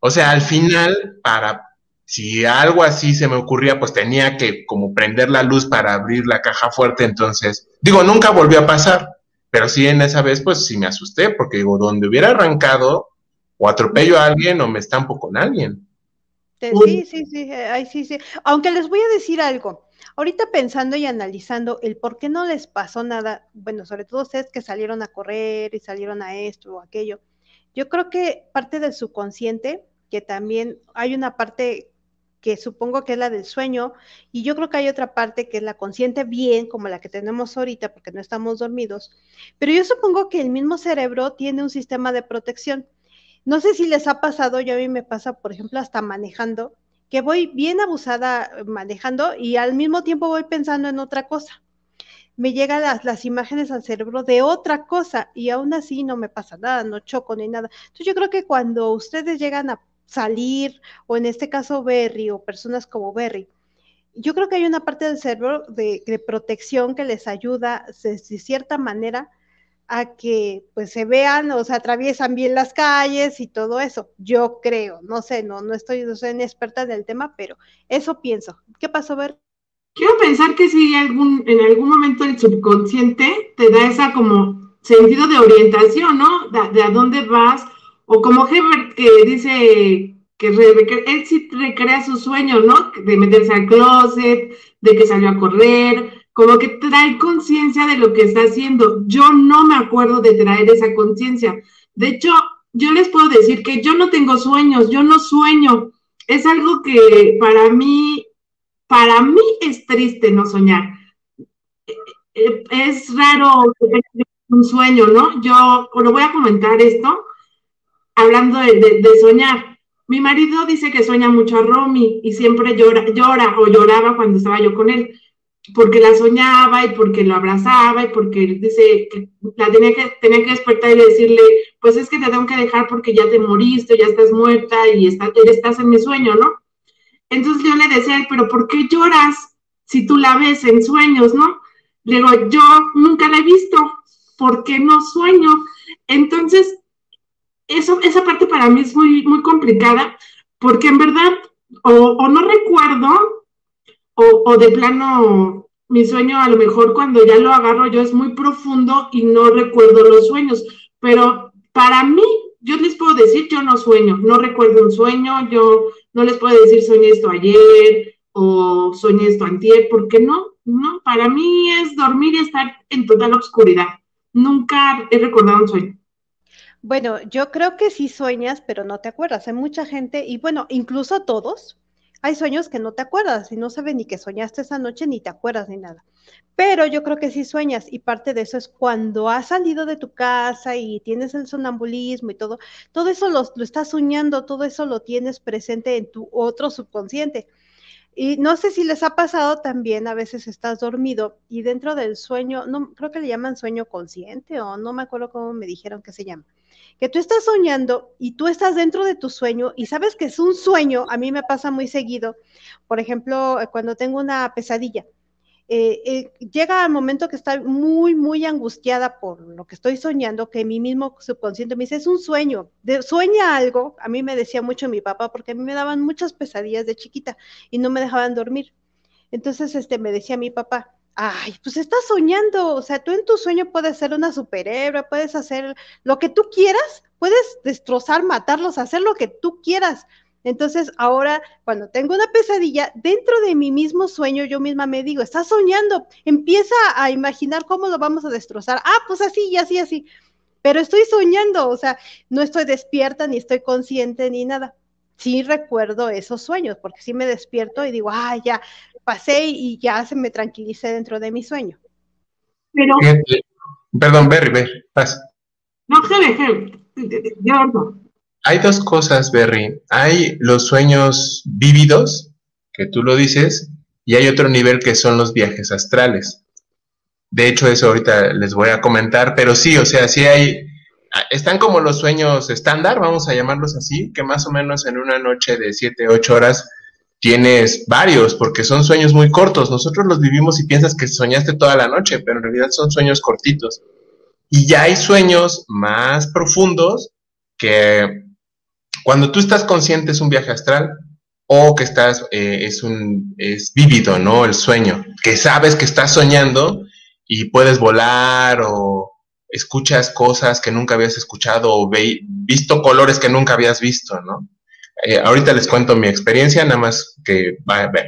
O sea, al final, para si algo así se me ocurría, pues tenía que como prender la luz para abrir la caja fuerte. Entonces, digo, nunca volvió a pasar, pero sí en esa vez, pues sí me asusté, porque digo, donde hubiera arrancado, o atropello a alguien o me estampo con alguien. Sí, sí, sí, ay, sí, sí. Aunque les voy a decir algo. Ahorita pensando y analizando el por qué no les pasó nada, bueno, sobre todo ustedes que salieron a correr y salieron a esto o aquello, yo creo que parte del subconsciente, que también hay una parte que supongo que es la del sueño, y yo creo que hay otra parte que es la consciente bien, como la que tenemos ahorita, porque no estamos dormidos, pero yo supongo que el mismo cerebro tiene un sistema de protección. No sé si les ha pasado, yo a mí me pasa, por ejemplo, hasta manejando, que voy bien abusada eh, manejando y al mismo tiempo voy pensando en otra cosa. Me llegan las, las imágenes al cerebro de otra cosa y aún así no me pasa nada, no choco ni nada. Entonces yo creo que cuando ustedes llegan a salir, o en este caso Berry, o personas como Berry, yo creo que hay una parte del cerebro de, protección que les ayuda de cierta manera a que pues se vean o se atraviesan bien las calles y todo eso. Yo creo, no sé, no, no estoy, no soy experta en el tema, pero eso pienso. ¿Qué pasó, Ver? Quiero pensar que si algún, en algún momento el subconsciente te da esa como sentido de orientación, ¿no? De, a dónde vas, o como Herbert que dice que él sí recrea sus sueños, ¿no? De meterse al closet, de que salió a correr, como que trae conciencia de lo que está haciendo. Yo no me acuerdo de traer esa conciencia. De hecho, yo les puedo decir que yo no tengo sueños, yo no sueño. Es algo que para mí, para mí es triste no soñar. Es raro un sueño, ¿no? Yo lo voy a comentar esto hablando de, soñar. Mi marido dice que sueña mucho a Romy y siempre llora, llora o lloraba cuando estaba yo con él porque la soñaba y porque lo abrazaba y porque dice que la tenía que, tenía que despertar y decirle, pues es que te tengo que dejar porque ya te moriste, ya estás muerta y está, estás en mi sueño, ¿no? Entonces yo le decía, pero ¿por qué lloras si tú la ves en sueños, no? Le digo, yo nunca la he visto, ¿por qué no sueño? Entonces, eso, esa parte para mí es muy, muy complicada, porque en verdad, o, o no recuerdo o, de plano mi sueño a lo mejor cuando ya lo agarro yo es muy profundo y no recuerdo los sueños, pero para mí, yo les puedo decir, yo no sueño, no recuerdo un sueño, yo no les puedo decir soñé esto ayer o soñé esto antier, porque no, no, para mí es dormir y estar en total oscuridad. Nunca he recordado un sueño. Bueno, yo creo que sí sueñas, pero no te acuerdas. Hay mucha gente, y bueno, incluso todos, hay sueños que no te acuerdas y no sabes ni que soñaste esa noche, ni te acuerdas ni nada. Pero yo creo que sí sueñas y parte de eso es cuando has salido de tu casa y tienes el sonambulismo y todo, todo eso lo, lo estás soñando, todo eso lo tienes presente en tu otro subconsciente. Y no sé si les ha pasado también, a veces estás dormido y dentro del sueño, no creo que le llaman sueño consciente o no me acuerdo cómo me dijeron que se llama que tú estás soñando y tú estás dentro de tu sueño y sabes que es un sueño, a mí me pasa muy seguido, por ejemplo, cuando tengo una pesadilla. Eh, eh, llega al momento que estoy muy, muy angustiada por lo que estoy soñando, que mi mismo subconsciente me dice, es un sueño, sueña algo. A mí me decía mucho mi papá, porque a mí me daban muchas pesadillas de chiquita y no me dejaban dormir. Entonces, este, me decía mi papá, Ay, pues estás soñando, o sea, tú en tu sueño puedes ser una superhéroe, puedes hacer lo que tú quieras, puedes destrozar, matarlos, hacer lo que tú quieras. Entonces, ahora, cuando tengo una pesadilla, dentro de mi mismo sueño, yo misma me digo, estás soñando, empieza a imaginar cómo lo vamos a destrozar. Ah, pues así así, así. Pero estoy soñando, o sea, no estoy despierta, ni estoy consciente, ni nada. Sí recuerdo esos sueños, porque sí me despierto y digo, ah, ya, pasé y ya se me tranquilicé dentro de mi sueño. Pero Perdón, Berry, Berry, pasa. No, Jere, Jere, ya no. Hay dos cosas, Berry. Hay los sueños vívidos, que tú lo dices, y hay otro nivel que son los viajes astrales. De hecho, eso ahorita les voy a comentar, pero sí, o sea, sí hay, están como los sueños estándar, vamos a llamarlos así, que más o menos en una noche de 7, 8 horas tienes varios, porque son sueños muy cortos. Nosotros los vivimos y piensas que soñaste toda la noche, pero en realidad son sueños cortitos. Y ya hay sueños más profundos que cuando tú estás consciente es un viaje astral o que estás, eh, es un, es vívido, ¿no? El sueño, que sabes que estás soñando y puedes volar o escuchas cosas que nunca habías escuchado o ve, visto colores que nunca habías visto, ¿no? Eh, ahorita les cuento mi experiencia, nada más que va a ver.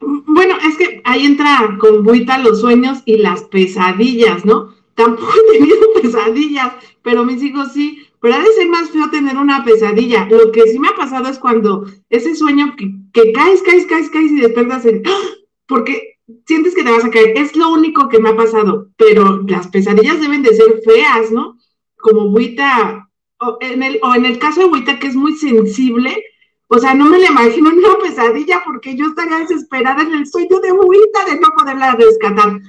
Bueno, es que ahí entra con Buita los sueños y las pesadillas, ¿no? Tampoco he tenido pesadillas, pero mis hijos sí. Pero ha de ser más feo tener una pesadilla. Lo que sí me ha pasado es cuando ese sueño que, caes, caes, caes, caes y despiertas en... ¡ah! Porque sientes que te vas a caer. Es lo único que me ha pasado. Pero las pesadillas deben de ser feas, ¿no? Como Buita o en el, o en el caso de Huita, que es muy sensible, o sea, no me la imagino en una pesadilla porque yo estaría desesperada en el sueño de Huita de no poderla rescatar.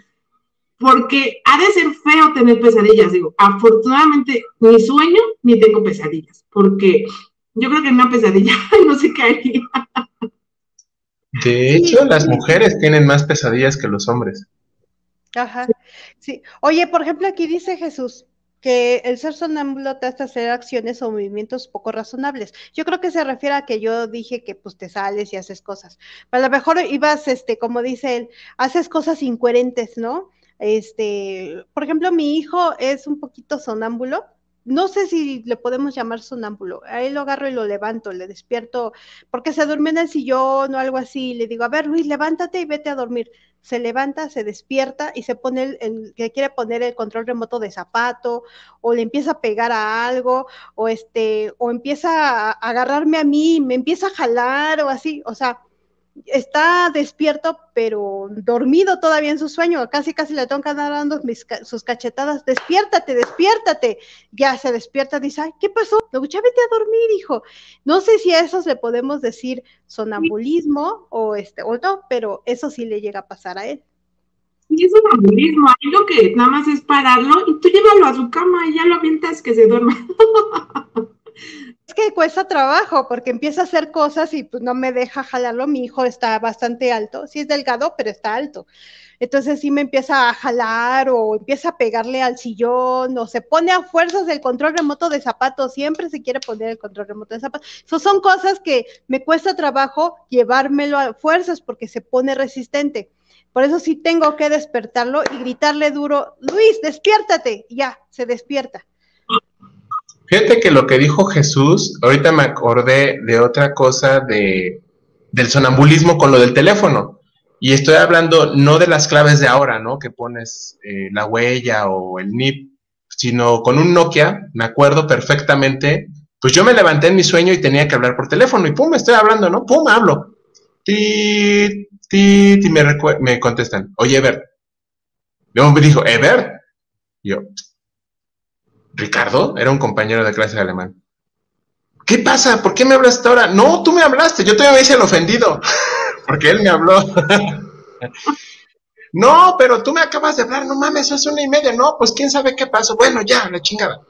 Porque ha de ser feo tener pesadillas. Digo, afortunadamente ni sueño ni tengo pesadillas. Porque yo creo que en una pesadilla no sé qué haría. De hecho, las mujeres tienen más pesadillas que los hombres. Ajá. Sí. Oye, por ejemplo, aquí dice Jesús, que el ser sonámbulo te hace hacer acciones o movimientos poco razonables. Yo creo que se refiere a que yo dije que pues te sales y haces cosas. Pero a lo mejor ibas, este, como dice él, haces cosas incoherentes, ¿no? Este, por ejemplo, mi hijo es un poquito sonámbulo, no sé si le podemos llamar sonámbulo. A él lo agarro y lo levanto, le despierto, porque se duerme en el sillón o algo así. Le digo, a ver, Luis, levántate y vete a dormir. Se levanta, se despierta y se pone el, que quiere poner el control remoto de zapato, o le empieza a pegar a algo, o este, o empieza a agarrarme a mí, me empieza a jalar o así. O sea, está despierto, pero dormido todavía en su sueño. Casi, casi le tengo que dando sus cachetadas. Despiértate, despiértate. Ya se despierta, dice, ay, ¿qué pasó? Luego ya vete a dormir, hijo. No sé si a esos le podemos decir sonambulismo o este, o no, pero eso sí le llega a pasar a él. Y es sonambulismo, ahí lo que nada más es pararlo y tú llévalo a su cama y ya lo avientas que se duerma. Que cuesta trabajo porque empieza a hacer cosas y pues no me deja jalarlo. Mi hijo está bastante alto, sí es delgado, pero está alto. Entonces sí me empieza a jalar o empieza a pegarle al sillón o se pone a fuerzas el control remoto de zapatos. Siempre se quiere poner el control remoto de zapatos. Son cosas que me cuesta trabajo llevármelo a fuerzas porque se pone resistente. Por eso sí tengo que despertarlo y gritarle duro, Luis, despiértate. Ya, se despierta. Fíjate que lo que dijo Jesús, ahorita me acordé de otra cosa de, del sonambulismo con lo del teléfono. Y estoy hablando no de las claves de ahora, ¿no? Que pones eh, la huella o el NIP, sino con un Nokia, me acuerdo perfectamente. Pues yo me levanté en mi sueño y tenía que hablar por teléfono y pum, estoy hablando, ¿no? Pum, hablo. Ti, ti, ti, me, me contestan, oye, Ever. Luego me dijo, Ever. yo, Ricardo era un compañero de clase de alemán. ¿Qué pasa? ¿Por qué me hablas ahora? No, tú me hablaste, yo todavía me hice el ofendido, porque él me habló. no, pero tú me acabas de hablar, no mames, es una y media, no, pues quién sabe qué pasó. Bueno, ya, la chingada.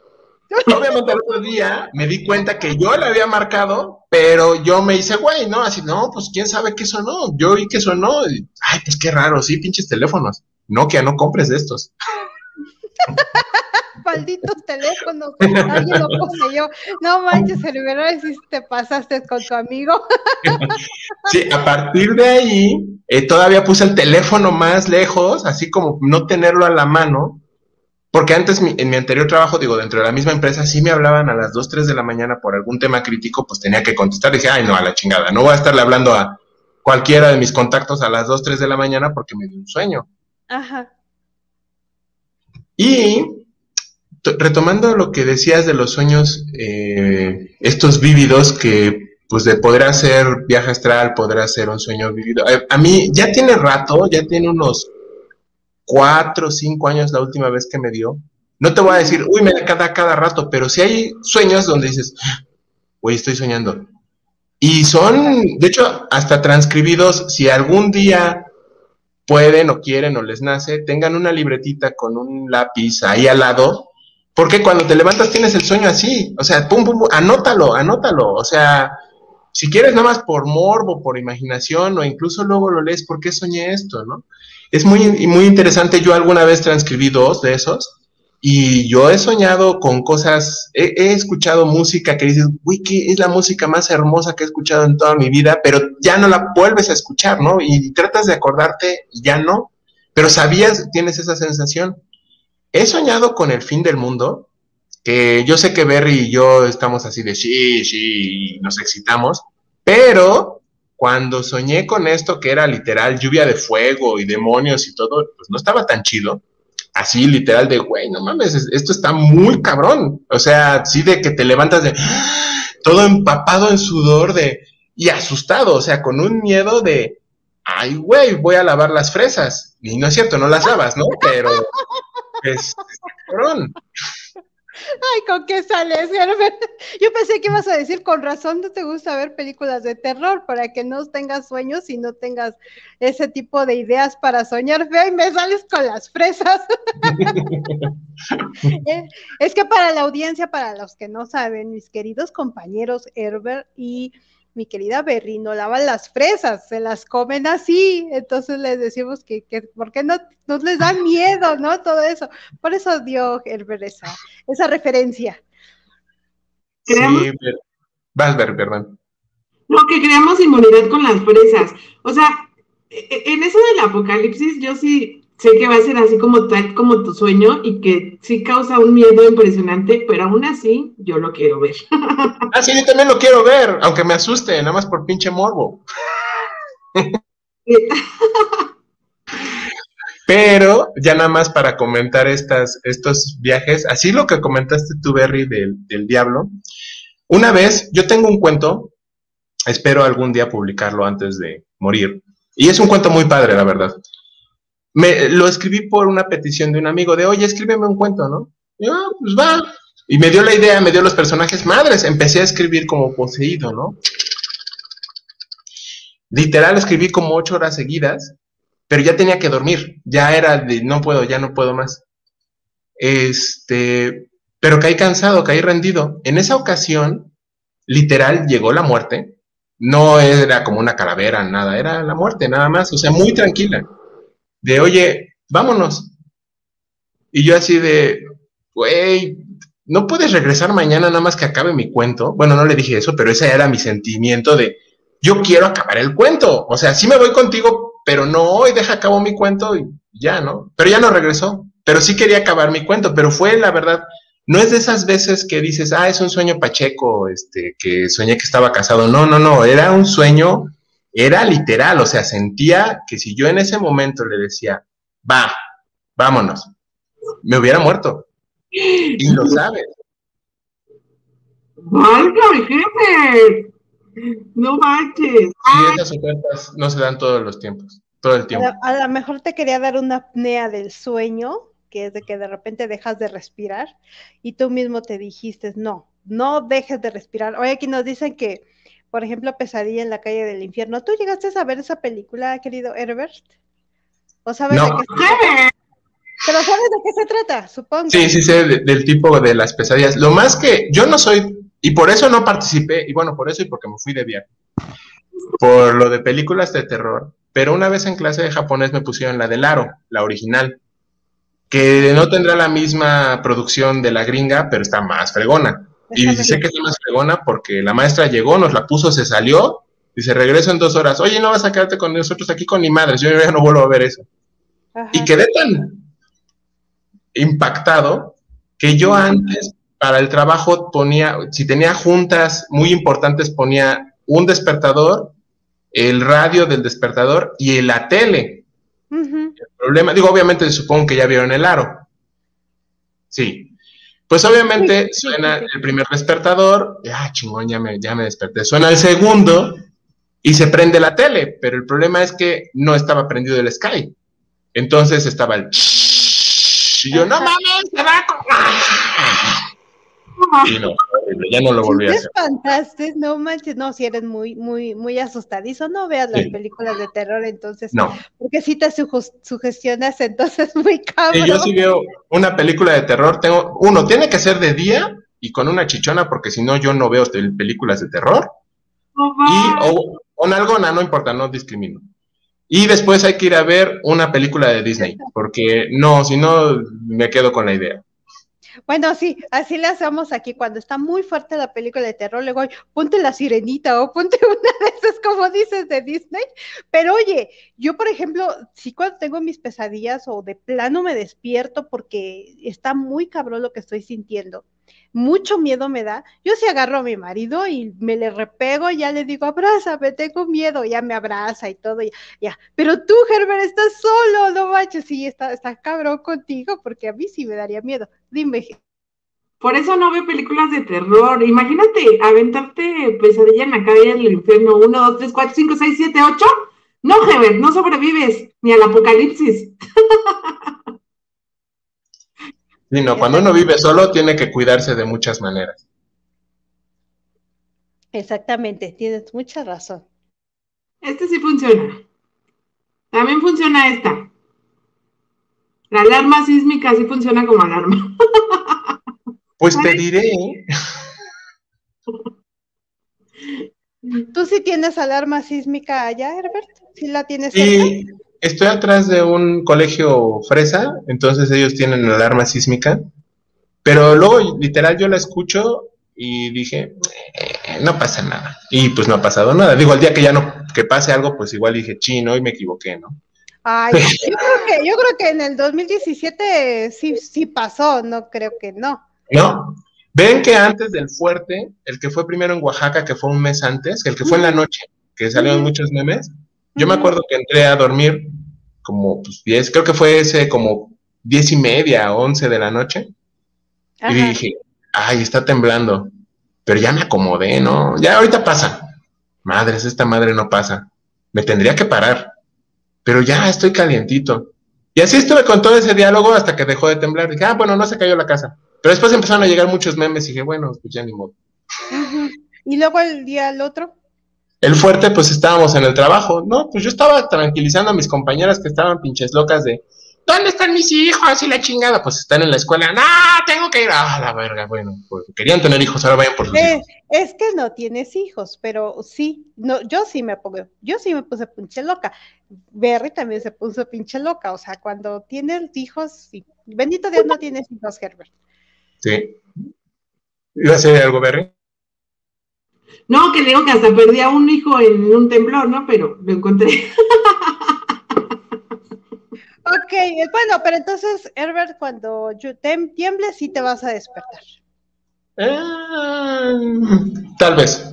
Obviamente el otro día me di cuenta que yo le había marcado, pero yo me hice güey, ¿no? Así, no, pues quién sabe qué sonó. Yo oí que sonó. ay, pues qué raro, sí, pinches teléfonos. Nokia, no compres de estos. malditos teléfonos, alguien lo poseyó. No manches, el si te pasaste con tu amigo. Sí, a partir de ahí, eh, todavía puse el teléfono más lejos, así como no tenerlo a la mano, porque antes en mi anterior trabajo, digo, dentro de la misma empresa, si me hablaban a las 2, 3 de la mañana por algún tema crítico, pues tenía que contestar. Dije, ay, no, a la chingada, no voy a estarle hablando a cualquiera de mis contactos a las 2, 3 de la mañana porque me dio un sueño. Ajá. Y retomando lo que decías de los sueños, eh, estos vívidos que pues de poder hacer viaje astral, poder hacer un sueño vivido. Eh, a mí ya tiene rato, ya tiene unos cuatro o cinco años la última vez que me dio. No te voy a decir, uy, me da cada, cada rato, pero si hay sueños donde dices, güey, estoy soñando. Y son, de hecho, hasta transcribidos, si algún día pueden o quieren o les nace, tengan una libretita con un lápiz ahí al lado, porque cuando te levantas tienes el sueño así, o sea, pum, pum, pum, anótalo, anótalo, o sea, si quieres nada más por morbo, por imaginación, o incluso luego lo lees, ¿por qué soñé esto, no? Es muy, muy interesante, yo alguna vez transcribí dos de esos, y yo he soñado con cosas, he, he, escuchado música que dices, uy, que es la música más hermosa que he escuchado en toda mi vida, pero ya no la vuelves a escuchar, ¿no? Y tratas de acordarte, ya no, pero sabías, tienes esa sensación. He soñado con el fin del mundo, que yo sé que Berry y yo estamos así de sí, sí, y nos excitamos, pero cuando soñé con esto que era literal lluvia de fuego y demonios y todo, pues no estaba tan chido así literal de, güey, no mames, esto está muy cabrón. O sea, sí de que te levantas de todo empapado en sudor de y asustado, o sea, con un miedo de, ay, güey, voy a lavar las fresas. Y no es cierto, no las lavas, ¿no? Pero es, cabrón. Ay, ¿con qué sales, Herbert? Yo pensé que ibas a decir, con razón no te gusta ver películas de terror, para que no tengas sueños y no tengas ese tipo de ideas para soñar feo y me sales con las fresas. Eh, es que para la audiencia, para los que no saben, mis queridos compañeros Herbert y mi querida Berry no lavan las fresas, se las comen así, entonces les decimos que, que ¿por qué no, no, les da miedo, no? Todo eso. Por eso dio Herbert esa, esa referencia. Sí, vas, ver, perdón. No, que creamos inmunidad con las fresas. O sea, e, e, en eso del apocalipsis, yo sí sé que va a ser así como tal como tu sueño y que sí causa un miedo impresionante, pero aún así yo lo quiero ver. ah, sí, yo también lo quiero ver, aunque me asuste, nada más por pinche morbo. pero ya nada más para comentar estas, estos viajes, así lo que comentaste tú, Berry, del, del diablo. Una vez, yo tengo un cuento, espero algún día publicarlo antes de morir, y es un cuento muy padre, la verdad me, lo escribí por una petición de un amigo de, oye, escríbeme un cuento, ¿no? Y ah, pues va. Y me dio la idea, me dio los personajes madres, empecé a escribir como poseído, ¿no? Literal, escribí como ocho horas seguidas, pero ya tenía que dormir, ya era de, no puedo, ya no puedo más. Este, pero caí cansado, caí rendido. En esa ocasión, literal, llegó la muerte. No era como una calavera, nada, era la muerte, nada más, o sea, muy tranquila de, oye, vámonos. Y yo así de, güey, ¿no puedes regresar mañana nada más que acabe mi cuento? Bueno, no le dije eso, pero ese era mi sentimiento de, yo quiero acabar el cuento. O sea, sí me voy contigo, pero no hoy, deja acabo mi cuento y ya, ¿no? Pero ya no regresó. Pero sí quería acabar mi cuento, pero fue la verdad, no es de esas veces que dices, ah, es un sueño pacheco, este, que soñé que estaba casado. No, no, no, era un sueño era literal, o sea, sentía que si yo en ese momento le decía, va, vámonos, me hubiera muerto. Y lo sabes. mi jefe! No manches. Esas ofertas no se dan todos los tiempos, todo el tiempo. A lo mejor te quería dar una apnea del sueño, que es de que de repente dejas de respirar y tú mismo te dijiste, no, no dejes de respirar. Hoy aquí nos dicen que por ejemplo, Pesadilla en la calle del infierno. ¿Tú llegaste a ver esa película, querido Herbert? ¿O sabes de qué se trata? Pero sabes de qué se trata, supongo. Sí, sí sé del tipo de las pesadillas. Lo más que yo no soy, y por eso no participé, y bueno, por eso y porque me fui de viaje, por lo de películas de terror. Pero una vez en clase de japonés me pusieron la del Aro, la original, que no tendrá la misma producción de la gringa, pero está más fregona. Y dice que es más fregona porque la maestra llegó, nos la puso, se salió, y se regresó en dos horas. Oye, no vas a quedarte con nosotros aquí con mi madre, yo ya no vuelvo a ver eso. Y quedé tan impactado que yo antes para el trabajo ponía, si tenía juntas muy importantes, ponía un despertador, el radio del despertador y la tele. El problema, digo, obviamente supongo que ya vieron el aro. Sí, pues obviamente suena el primer despertador, ah, chingón, ya me, ya me desperté. Suena el segundo y se prende la tele, pero el problema es que no estaba prendido el Sky. Entonces estaba el... Y yo, no mames, se va Y no, ya no lo volví a hacer. espantaste? No manches, no, si eres muy, muy, muy asustadizo, no veas las películas de terror, entonces, no. porque si te sugestionas, entonces muy cabrón. yo sí veo una película de terror, tengo, uno, tiene que ser de día y con una chichona, porque si no, yo no veo películas de terror. y, o, o algona, no importa, no discrimino. Y después hay que ir a ver una película de Disney, porque no, si no, me quedo con la idea. Bueno, sí, así le hacemos aquí. Cuando está muy fuerte la película de terror, luego ponte la sirenita o ponte una de esas, como dices, de Disney. Pero oye, yo, por ejemplo, sí cuando tengo mis pesadillas o de plano me despierto porque está muy cabrón lo que estoy sintiendo mucho miedo me da. Yo sí agarro a mi marido y me le repego, ya le digo, abrázame, tengo miedo, ya me abraza y todo, ya, ya. Pero tú, Herbert, estás solo, no manches, sí, está, está cabrón contigo, porque a mí sí me daría miedo. Dime. Por eso no veo películas de terror. Imagínate aventarte pesadilla en la calle del infierno. Uno, dos, tres, cuatro, cinco, seis, siete, ocho. No, Herbert, no sobrevives ni al apocalipsis. Sí, no, cuando uno vive solo tiene que cuidarse de muchas maneras. Exactamente, tienes mucha razón. Este sí funciona. También funciona esta. La alarma sísmica sí funciona como alarma. Pues te diré. ¿Tú sí tienes alarma sísmica allá, Herbert? ¿Sí la tienes? Sí, estoy atrás de un colegio fresa, entonces ellos tienen alarma sísmica, pero luego literal yo la escucho y dije, eh, no pasa nada. Y pues no ha pasado nada. Digo, el día que ya no, que pase algo, pues igual dije, chino, y me equivoqué, ¿no? Ay, yo creo que, yo creo que en el 2017 sí, sí pasó, no creo que no. No. Ven que antes del fuerte, el que fue primero en Oaxaca, que fue un mes antes, el que fue en la noche, que salieron muchos memes, yo me acuerdo que entré a dormir como pues 10, creo que fue ese como diez y media, once de la noche. Y dije, ay, está temblando. Pero ya me acomodé, ¿no? Ya ahorita pasa. Madres, esta madre no pasa. Me tendría que parar. Pero ya estoy calientito. Y así estuve con todo ese diálogo hasta que dejó de temblar. Dije, ah, bueno, no se cayó la casa. Pero después empezaron a llegar muchos memes y dije, bueno, pues ya ni modo. ¿Y luego el día al otro? El fuerte, pues estábamos en el trabajo, ¿no? Pues yo estaba tranquilizando a mis compañeras que estaban pinches locas de, ¿dónde están mis hijos? Y la chingada, pues están en la escuela, no, tengo que ir, a la verga, bueno, pues querían tener hijos, ahora vayan por sus hijos. Es que no tienes hijos, pero sí, no, yo sí me pongo, yo sí me puse pinche loca. Berry también se puso pinche loca, o sea, cuando tienes hijos, sí. Bendito Dios no tienes hijos, Herbert. Sí. ¿Iba a ser algo, Berry? No, que le digo que hasta perdí a un hijo en un temblor, ¿no? Pero lo encontré. Ok, bueno, pero entonces, Herbert, cuando tiemble, sí te vas a despertar. Eh, tal vez.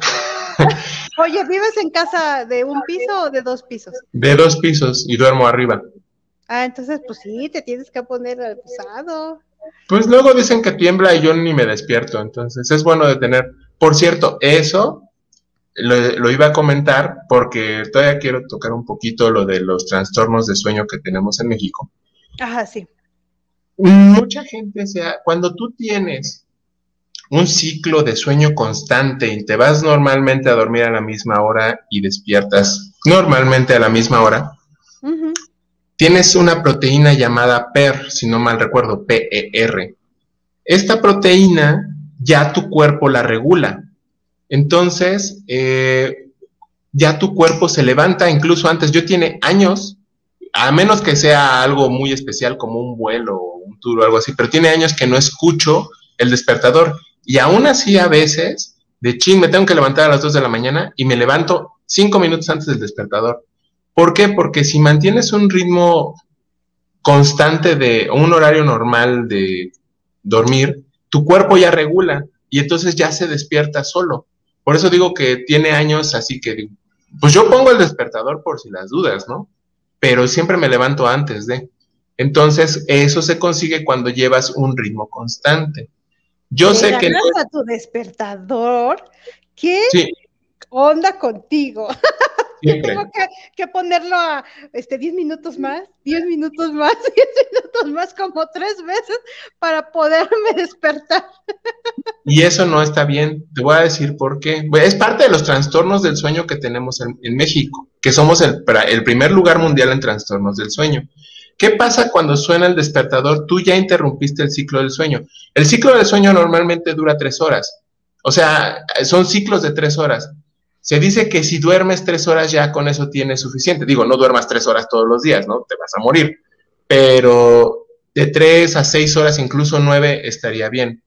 Oye, ¿vives en casa de un piso o de dos pisos? De dos pisos y duermo arriba. Ah, entonces, pues sí, te tienes que poner al pasado. Pues luego dicen que tiembla y yo ni me despierto, entonces es bueno de tener. Por cierto, eso lo, iba a comentar porque todavía quiero tocar un poquito lo de los trastornos de sueño que tenemos en México. Ajá, sí. Mucha gente, sea, cuando tú tienes un ciclo de sueño constante y te vas normalmente a dormir a la misma hora y despiertas normalmente a la misma hora, tienes una proteína llamada PER, si no mal recuerdo, PER. Esta proteína ya tu cuerpo la regula. Entonces, eh, ya tu cuerpo se levanta incluso antes. Yo tiene años, a menos que sea algo muy especial como un vuelo o un tour o algo así, pero tiene años que no escucho el despertador. Y aún así a veces, de ching, me tengo que levantar a las 2 de la mañana y me levanto cinco minutos antes del despertador. ¿Por qué? Porque si mantienes un ritmo constante de un horario normal de dormir, tu cuerpo ya regula y entonces ya se despierta solo. Por eso digo que tiene años, así que, pues yo pongo el despertador por si las dudas, ¿no? Pero siempre me levanto antes de. Entonces, eso se consigue cuando llevas un ritmo constante. Yo sé que... a tu despertador? ¿Qué onda contigo? Tengo que, ponerlo a este 10 minutos más, 10 minutos más, 10 minutos más, como tres veces para poderme despertar. Y eso no está bien. Te voy a decir por qué. Es parte de los trastornos del sueño que tenemos en, México, que somos el, el primer lugar mundial en trastornos del sueño. ¿Qué pasa cuando suena el despertador? Tú ya interrumpiste el ciclo del sueño. El ciclo del sueño normalmente dura tres horas. O sea, son ciclos de tres horas. Se dice que si duermes tres horas ya con eso tienes suficiente. Digo, no duermas tres horas todos los días, ¿no? Te vas a morir. Pero de tres a seis horas, incluso nueve, estaría bien.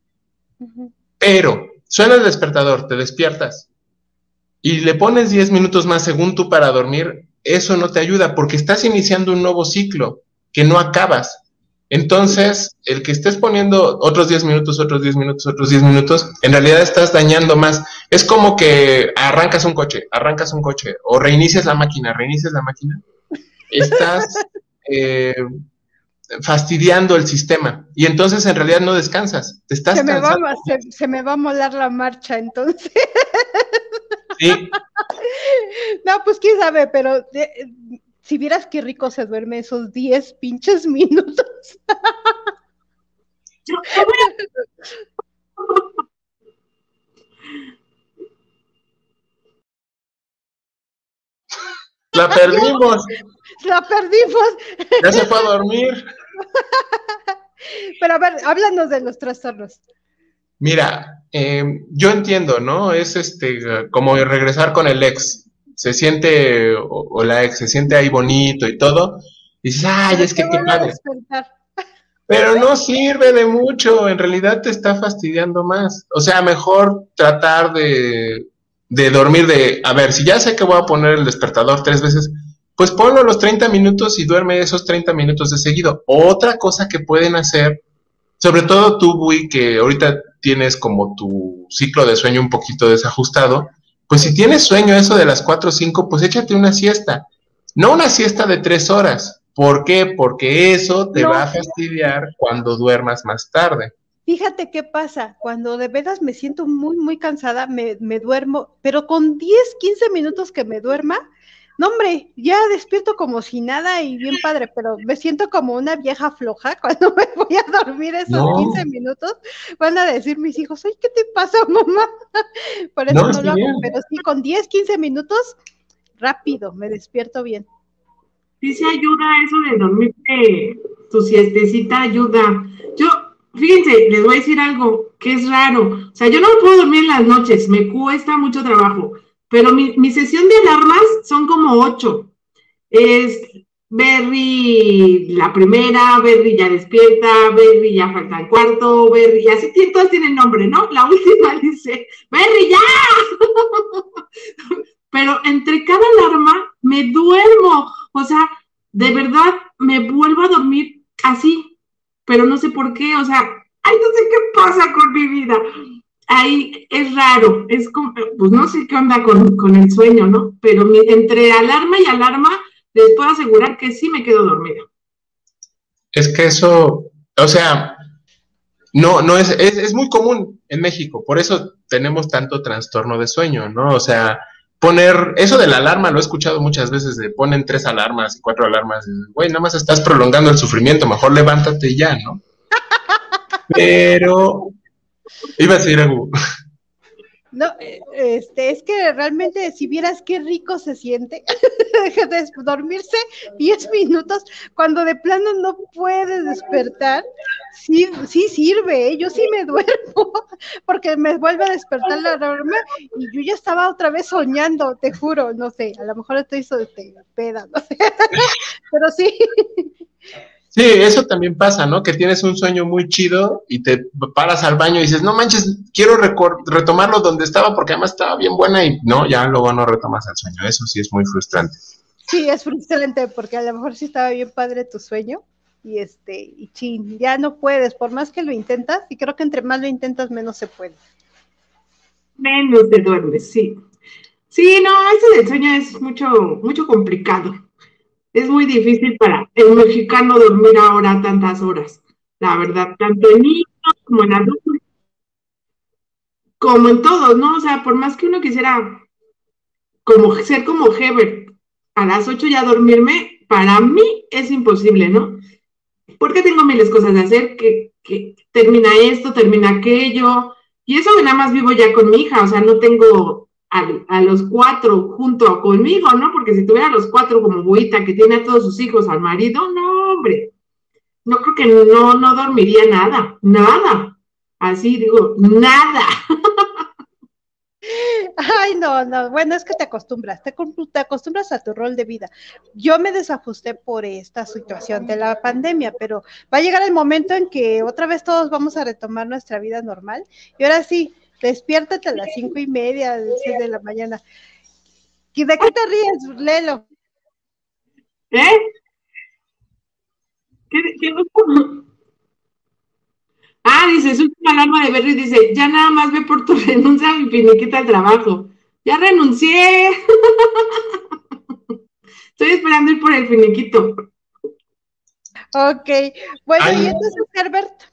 Pero suena el despertador, te despiertas y le pones diez minutos más según tú para dormir, eso no te ayuda porque estás iniciando un nuevo ciclo que no acabas. Entonces, el que estés poniendo otros 10 minutos, otros 10 minutos, otros 10 minutos, en realidad estás dañando más. Es como que arrancas un coche, arrancas un coche, o reinicias la máquina, reinicias la máquina. Estás eh, fastidiando el sistema. Y entonces en realidad no descansas. Te estás se, me va, se, me va a molar la marcha entonces. Sí. No, pues quién sabe, pero si vieras qué rico se duerme esos 10 pinches minutos. La perdimos. La perdimos. Ya se fue a dormir. Pero a ver, háblanos de los trastornos. Mira, eh, yo entiendo, ¿no? Es este como regresar con el ex se siente, o, la ex se siente ahí bonito y todo, y dices, ay, es que qué padre. Pero no sirve de mucho, en realidad te está fastidiando más. O sea, mejor tratar de, de dormir de, a ver, si ya sé que voy a poner el despertador tres veces, pues ponlo los 30 minutos y duerme esos 30 minutos de seguido. Otra cosa que pueden hacer, sobre todo tú, Bui, que ahorita tienes como tu ciclo de sueño un poquito desajustado, pues si tienes sueño eso de las 4 o 5, pues échate una siesta. No una siesta de 3 horas. ¿Por qué? Porque eso te va a fastidiar cuando duermas más tarde. Fíjate qué pasa, cuando de veras me siento muy, muy cansada, me, me duermo, pero con 10, 15 minutos que me duerma, no, hombre, ya despierto como si nada y bien padre, pero me siento como una vieja floja cuando me voy a dormir esos 15 minutos. Van a decir mis hijos, ay, ¿qué te pasa, mamá? Por eso no, lo hago, pero sí, con 10, 15 minutos, rápido, me despierto bien. Sí, se ayuda eso de dormirte, tu siestecita ayuda. Yo, fíjense, les voy a decir algo que es raro. O sea, yo no puedo dormir en las noches, me cuesta mucho trabajo pero mi, mi sesión de alarmas son como ocho. Es Berry la primera, Berry ya despierta, Berry ya falta el cuarto, Berry, así todas tienen nombre, ¿no? La última dice, Berry ya. Pero entre cada alarma me duermo, o sea, de verdad me vuelvo a dormir así, pero no sé por qué, o sea, ay, no sé qué pasa con mi vida ahí es raro, es como, pues no sé qué onda con, el sueño, ¿no? Pero entre alarma y alarma les puedo asegurar que sí me quedo dormida. Es que eso, o sea, no, no es, es, muy común en México, por eso tenemos tanto trastorno de sueño, ¿no? O sea, poner, eso de la alarma lo he escuchado muchas veces, de ponen tres alarmas y cuatro alarmas, güey, nada más estás prolongando el sufrimiento, mejor levántate ya, ¿no? Pero Iba a decir algo. No, este, es que realmente si vieras qué rico se siente de dormirse 10 minutos cuando de plano no puedes despertar, sí, sí sirve, ¿eh? yo sí me duermo porque me vuelve a despertar la norma y yo ya estaba otra vez soñando, te juro, no sé, a lo mejor estoy este, peda, no sé, pero sí. Sí, eso también pasa, ¿no? Que tienes un sueño muy chido y te paras al baño y dices, no manches, quiero retomarlo donde estaba porque además estaba bien buena y no, ya luego no retomas el sueño. Eso sí es muy frustrante. Sí, es frustrante porque a lo mejor sí estaba bien padre tu sueño y este, y chin, ya no puedes, por más que lo intentas, y creo que entre más lo intentas, menos se puede. Menos te duermes, sí. Sí, no, eso del sueño es mucho, mucho complicado es muy difícil para el mexicano dormir ahora tantas horas, la verdad, tanto en niños como en adultos, como en todos, ¿no? O sea, por más que uno quisiera como ser como Heber, a las 8 ya dormirme, para mí es imposible, ¿no? Porque tengo miles cosas de hacer, que, que termina esto, termina aquello, y eso nada más vivo ya con mi hija, o sea, no tengo a, los cuatro junto conmigo, ¿no? Porque si tuviera a los cuatro como buita que tiene a todos sus hijos al marido, no, hombre, no creo que no, no dormiría nada, nada. Así digo, nada. Ay, no, no, bueno, es que te acostumbras, te, te, acostumbras a tu rol de vida. Yo me desajusté por esta situación de la pandemia, pero va a llegar el momento en que otra vez todos vamos a retomar nuestra vida normal. Y ahora sí, despiértate a las cinco y media, seis de la mañana. ¿Y de qué te ríes, Lelo? ¿Eh? ¿Qué, qué Ah, dice, su última alarma de Berry dice, ya nada más ve por tu renuncia a mi finiquita al trabajo. Ya renuncié. Estoy esperando ir por el finiquito. Ok, bueno, y entonces, Herbert.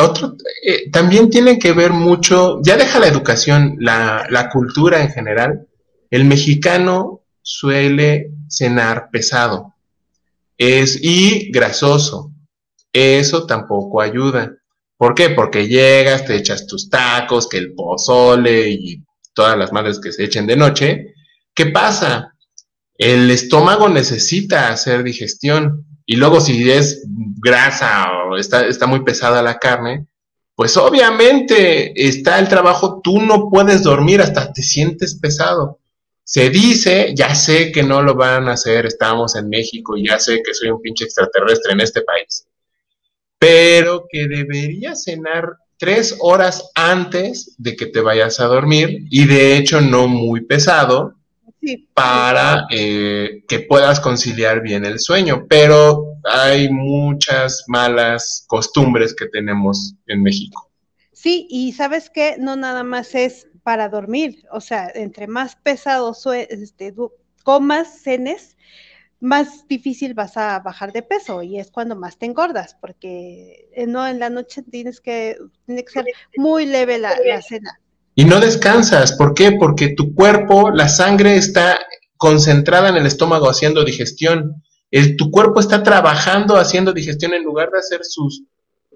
Otro, eh, también tiene que ver mucho, ya deja la educación, la, la cultura en general. El mexicano suele cenar pesado es, y grasoso. Eso tampoco ayuda. ¿Por qué? Porque llegas, te echas tus tacos, que el pozole y todas las madres que se echen de noche. ¿Qué pasa? El estómago necesita hacer digestión y luego si es grasa o está, está muy pesada la carne, pues obviamente está el trabajo, tú no puedes dormir hasta te sientes pesado. Se dice, ya sé que no lo van a hacer, estamos en México y ya sé que soy un pinche extraterrestre en este país pero que deberías cenar tres horas antes de que te vayas a dormir y de hecho no muy pesado para eh, que puedas conciliar bien el sueño. Pero hay muchas malas costumbres que tenemos en México. Sí, y sabes que no nada más es para dormir, o sea, entre más pesado este, comas, cenes, más difícil vas a bajar de peso y es cuando más te engordas, porque eh, no en la noche tienes que, tiene que ser muy leve la, cena. Y no descansas, ¿por qué? Porque tu cuerpo, la sangre está concentrada en el estómago haciendo digestión. El, tu cuerpo está trabajando haciendo digestión en lugar de hacer sus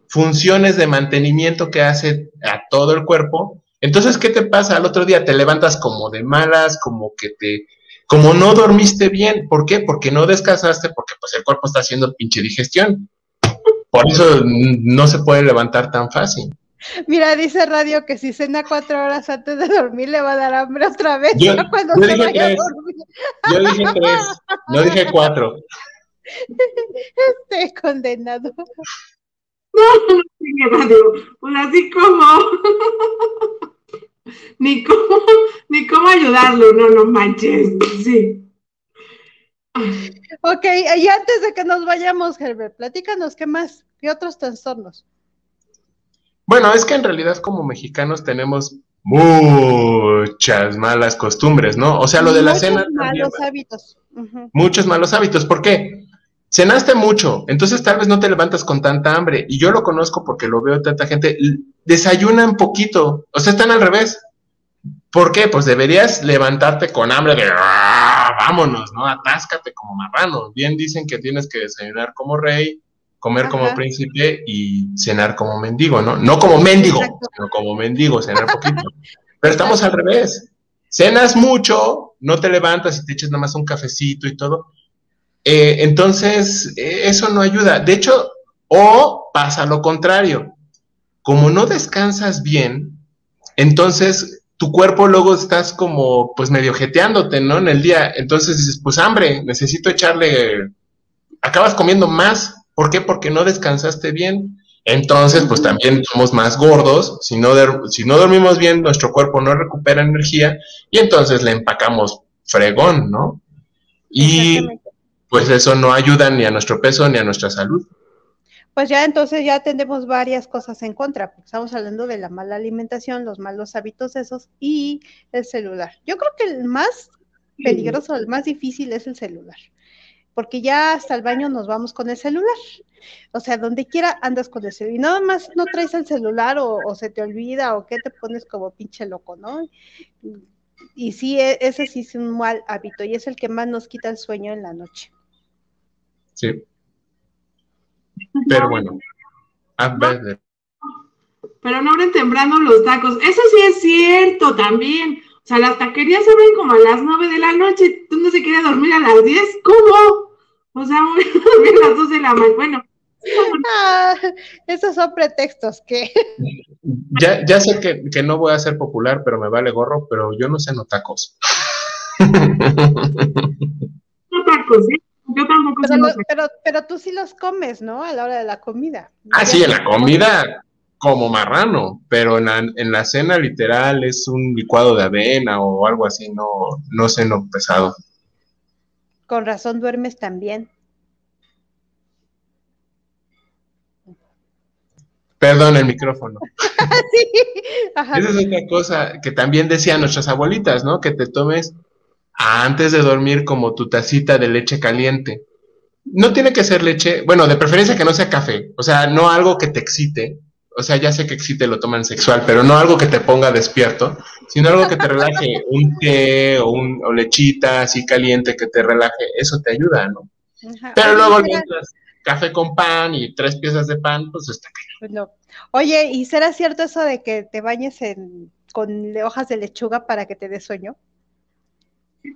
funciones de mantenimiento que hace a todo el cuerpo. Entonces, ¿qué te pasa? Al otro día te levantas como de malas, como que te como no dormiste bien, ¿por qué? Porque no descansaste, porque pues el cuerpo está haciendo pinche digestión. Por eso no se puede levantar tan fácil. Mira, dice Radio que si cena cuatro horas antes de dormir le va a dar hambre otra vez. Yo, cuando dije tres. Yo dije tres, no dije cuatro. Estoy condenado. No, no, Radio, pues así como ni cómo, ni cómo ayudarlo, no, no manches, sí. Ok, y antes de que nos vayamos, Herbert, platícanos qué más, qué otros trastornos. Bueno, es que en realidad como mexicanos tenemos muchas malas costumbres, ¿no? O sea, lo de la cena. Muchos malos hábitos. Muchos malos hábitos. ¿Por qué? Cenaste mucho, entonces tal vez no te levantas con tanta hambre. Y yo lo conozco porque lo veo tanta gente. Desayunan poquito, o sea, están al revés. ¿Por qué? Pues deberías levantarte con hambre de ¡ah! vámonos, ¿no? Atáscate como marrano. Bien dicen que tienes que desayunar como rey, comer como príncipe y cenar como mendigo, ¿no? No como mendigo, sino como mendigo, cenar poquito. Pero estamos al revés. Cenas mucho, no te levantas y te echas nada más un cafecito y todo eh, entonces, eh, eso no ayuda. De hecho, o pasa lo contrario. Como no descansas bien, entonces tu cuerpo luego estás como, pues medio jeteándote, ¿no? En el día. Entonces dices, pues hambre, necesito echarle. Acabas comiendo más. ¿Por qué? Porque no descansaste bien. Entonces, pues también somos más gordos. Si no, si no dormimos bien, nuestro cuerpo no recupera energía y entonces le empacamos fregón, ¿no? Y pues eso no ayuda ni a nuestro peso ni a nuestra salud. Pues ya entonces ya tenemos varias cosas en contra, porque estamos hablando de la mala alimentación, los malos hábitos esos y el celular. Yo creo que el más peligroso, el más difícil es el celular, porque ya hasta el baño nos vamos con el celular. O sea, donde quiera andas con el celular y nada más no traes el celular o, o se te olvida o que te pones como pinche loco, ¿no? Y sí, e, ese sí es un mal hábito y es el que más nos quita el sueño en la noche. Sí. Pero bueno. A ver. Pero no abren temprano los tacos. Eso sí es cierto también. O sea, las taquerías abren como a las nueve de la noche. ¿Tú no se quiere dormir a las diez? ¿Cómo? O sea, a las dos de la mañana. Bueno. Ah, esos son pretextos que. Ya, ya sé que, que, no voy a ser popular, pero me vale gorro, pero yo no sé no tacos. No tacos, ¿eh? Yo tampoco pero, lo, pero, pero, tú sí los comes, ¿no? A la hora de la comida. Ah, sí, en la comida como marrano, pero en la, en la cena literal es un licuado de avena o algo así, no, no ceno pesado. Con razón duermes también. Perdón, el micrófono. sí. Esa es otra cosa que también decían nuestras abuelitas, ¿no? Que te tomes antes de dormir como tu tacita de leche caliente. No tiene que ser leche, bueno, de preferencia que no sea café, o sea, no algo que te excite, o sea, ya sé que excite lo toman sexual, pero no algo que te ponga despierto, sino algo que te relaje, un té o, un, o lechita así caliente que te relaje, eso te ayuda, ¿no? Pero luego mientras café con pan y tres piezas de pan, pues está pues no. Oye, ¿y será cierto eso de que te bañes en, con hojas de lechuga para que te dé sueño?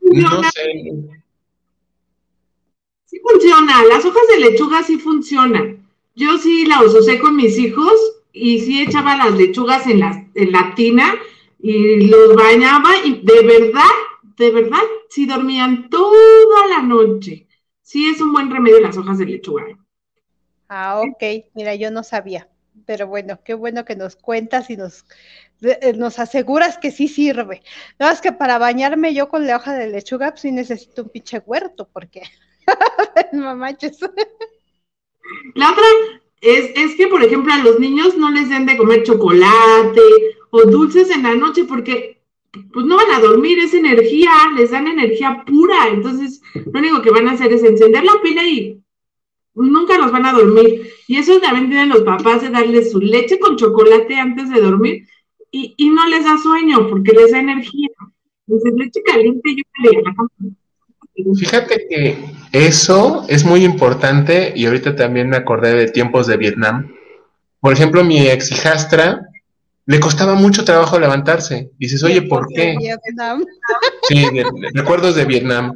No sé. Sí funciona, las hojas de lechuga sí funcionan. Yo sí las usé con mis hijos y sí echaba las lechugas en la, en la tina y los bañaba y de verdad, de verdad, sí dormían toda la noche. Sí es un buen remedio las hojas de lechuga. Ah, ok. Mira, yo no sabía. Pero bueno, qué bueno que nos cuentas y nos, eh, nos aseguras que sí sirve. No, es que para bañarme yo con la hoja de lechuga, pues sí necesito un pinche huerto, porque mamaches. La otra es, es que, por ejemplo, a los niños no les den de comer chocolate o dulces en la noche, porque pues no van a dormir, es energía, les dan energía pura. Entonces, lo único que van a hacer es encender la pila y nunca los van a dormir. Y eso también tienen los papás de darles su leche con chocolate antes de dormir y, y no les da sueño porque les da energía. Entonces, leche caliente yo le Fíjate que eso es muy importante y ahorita también me acordé de tiempos de Vietnam. Por ejemplo, mi ex hijastra le costaba mucho trabajo levantarse. Dices, oye, ¿por qué? Vietnam. Sí, recuerdos de Vietnam.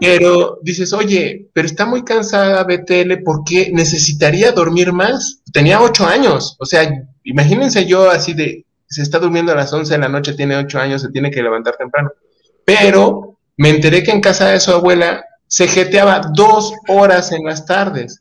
Pero dices, oye, pero está muy cansada BTL porque necesitaría dormir más. Tenía ocho años. O sea, imagínense yo así de, se está durmiendo a las once de la noche, tiene ocho años, se tiene que levantar temprano. Pero me enteré que en casa de su abuela se jeteaba dos horas en las tardes.